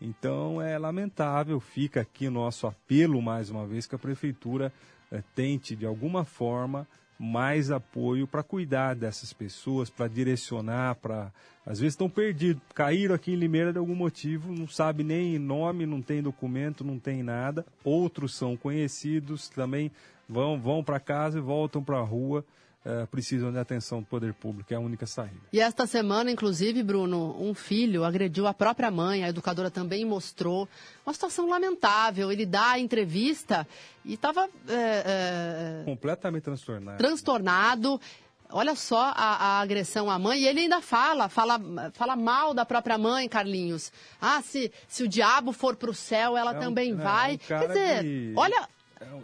Então é lamentável, fica aqui o nosso apelo mais uma vez que a prefeitura eh, tente de alguma forma mais apoio para cuidar dessas pessoas, para direcionar, para às vezes estão perdidos, caíram aqui em Limeira de algum motivo, não sabe nem nome, não tem documento, não tem nada. Outros são conhecidos, também vão vão para casa e voltam para a rua. Eh, precisam de atenção do poder público, é a única saída. E esta semana, inclusive, Bruno, um filho agrediu a própria mãe, a educadora também mostrou. Uma situação lamentável. Ele dá a entrevista e estava Completamente transtornado. transtornado. Olha só a, a agressão à mãe. E ele ainda fala, fala, fala mal da própria mãe, Carlinhos. Ah, se, se o diabo for para o céu, ela É um- também é, vai. um cara Quer dizer, que- olha,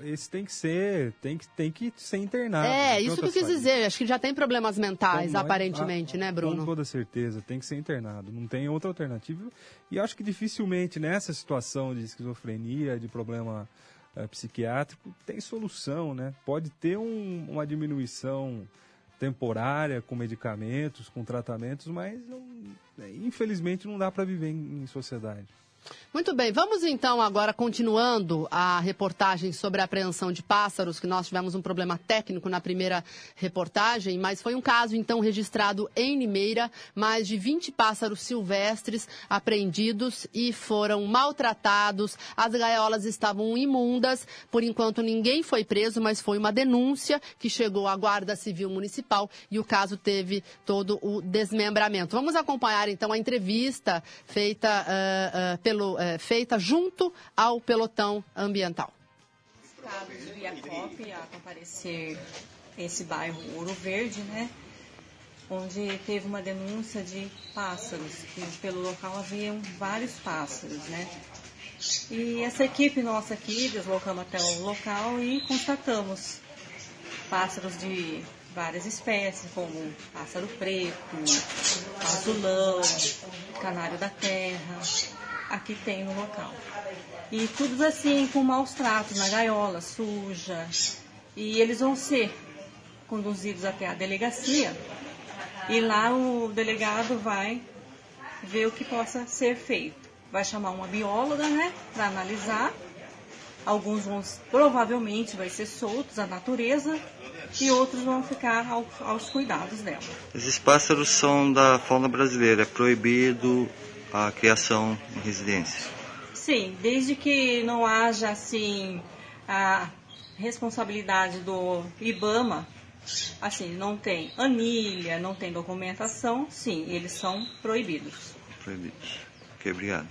Esse tem que ser, tem que, tem que ser internado. é, isso que eu quis saída. dizer. Acho que já tem problemas mentais, Então, aparentemente, ah, né, Bruno? Com toda certeza, tem que ser internado. Não tem outra alternativa. E acho que dificilmente nessa situação de esquizofrenia, de problema eh, psiquiátrico, tem solução, né? Pode ter um- uma diminuição temporária com medicamentos, com tratamentos, mas não- eh, infelizmente não dá para viver em, em sociedade. Muito bem, vamos então agora continuando a reportagem sobre a apreensão de pássaros, que nós tivemos um problema técnico na primeira reportagem, mas foi um caso então registrado em Limeira, mais de 20 pássaros silvestres apreendidos e foram maltratados, as gaiolas estavam imundas, por enquanto ninguém foi preso, mas foi uma denúncia que chegou à Guarda Civil Municipal e o caso teve todo o desmembramento. Vamos acompanhar então a entrevista feita ah, ah, pelo, eh, feita junto ao pelotão ambiental. Estado de Viacop a comparecer esse bairro Ouro Verde, né? Onde teve uma denúncia de pássaros, que pelo local haviam vários pássaros, né? E essa equipe nossa aqui deslocamos até o local e constatamos pássaros de várias espécies, como pássaro preto, azulão, canário da terra, aqui tem no local. E tudo assim com maus tratos na gaiola, suja. E eles vão ser conduzidos até a delegacia e lá o delegado vai ver o que possa ser feito. Vai chamar uma bióloga, né, para analisar. Alguns vão provavelmente vai ser soltos à natureza e outros vão ficar ao- aos cuidados dela. Esses pássaros são da fauna brasileira, é proibido a criação em residência. Sim, desde que não haja assim a responsabilidade do IBAMA, assim, não tem anilha, não tem documentação, sim, eles são proibidos. Proibido. Ok, obrigado.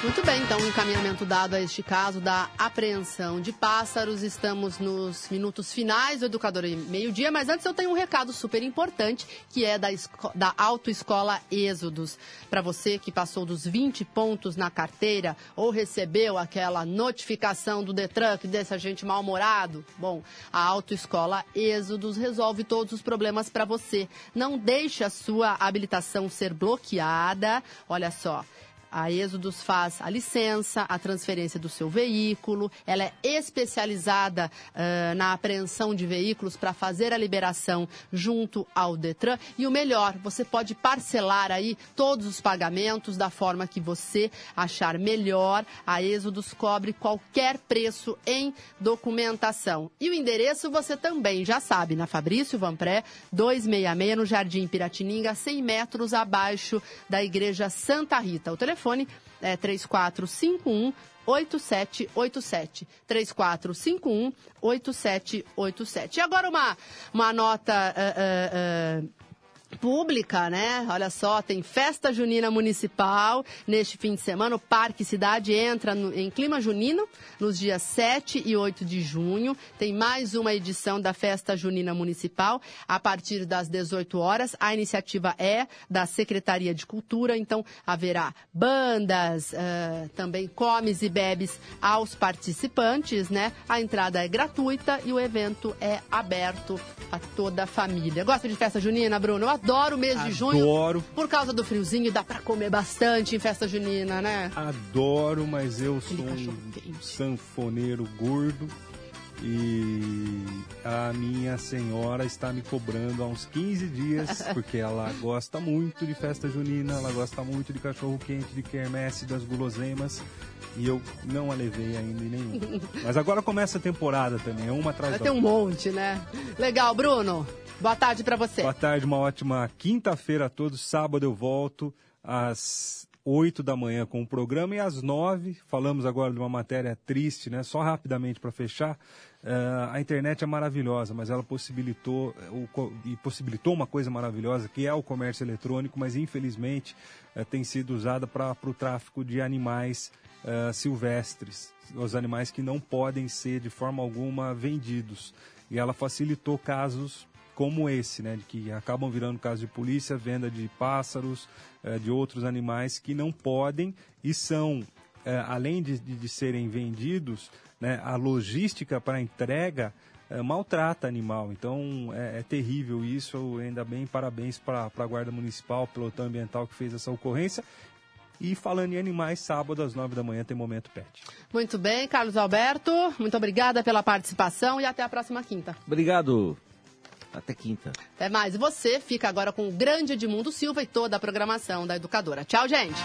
Muito bem, então, encaminhamento dado a este caso da apreensão de pássaros. Estamos nos minutos finais do Educador Meio-Dia, mas antes eu tenho um recado super importante, que é da, da Autoescola Êxodos. Para você que passou dos 20 pontos na carteira ou recebeu aquela notificação do Detran que deixa a gente mal-humorado, bom, a Autoescola Êxodos resolve todos os problemas para você. Não deixe a sua habilitação ser bloqueada. Olha só. A Êxodos faz a licença, a transferência do seu veículo, ela é especializada ah, na apreensão de veículos para fazer a liberação junto ao Detran. E o melhor, você pode parcelar aí todos os pagamentos da forma que você achar melhor. A Êxodos cobre qualquer preço em documentação. E o endereço você também já sabe, na Fabrício Vanpré, 266, no Jardim Piratininga, 100 metros abaixo da Igreja Santa Rita. O telefone é 3451 8787. 3451 8787. E agora uma, uma nota. ah, ah, ah, pública, né? Olha só, tem festa junina municipal neste fim de semana. O Parque Cidade entra no, em clima junino nos dias 7 e 8 de junho. Tem mais uma edição da festa junina municipal a partir das 18 horas. A iniciativa é da Secretaria de Cultura, então haverá bandas, uh, também comes e bebes aos participantes, né? A entrada é gratuita e o evento é aberto a toda a família. Gosta de festa junina, Bruno? Adoro o mês de junho. Adoro. Por causa do friozinho, dá pra comer bastante em festa junina, né? Adoro, mas eu sou um sanfoneiro gordo e a minha senhora está me cobrando há uns 15 dias, porque ela gosta muito de festa junina, ela gosta muito de cachorro quente, de quermesse, das guloseimas, e eu não a levei ainda em nenhum. Mas agora começa a temporada também, é uma atrás Vai da ter um outra. monte, né? Legal, Bruno. Boa tarde pra você. Boa tarde, uma ótima quinta-feira a todos. Sábado eu volto às 8 da manhã com o programa e às 9 falamos agora de uma matéria triste, né? Só rapidamente para fechar. eh, a internet é maravilhosa, mas ela possibilitou eh, o e possibilitou uma coisa maravilhosa que é o comércio eletrônico, mas infelizmente eh, tem sido usada para o tráfico de animais eh, silvestres, os animais que não podem ser de forma alguma vendidos. E ela facilitou casos como esse, né, de que acabam virando casos de polícia, venda de pássaros, eh, de outros animais que não podem e são, eh, além de, de, de serem vendidos, né, a logística para entrega eh, maltrata animal. Então é, é terrível isso. Ainda bem, parabéns para a Guarda Municipal, pelotão ambiental que fez essa ocorrência. E falando em animais, sábado às nove da manhã tem Momento Pet. Muito bem, Carlos Alberto. Muito obrigada pela participação e até a próxima quinta. Obrigado. Até quinta. Até mais. Você fica agora com o grande Edmundo Silva e toda a programação da Educadora. Tchau, gente.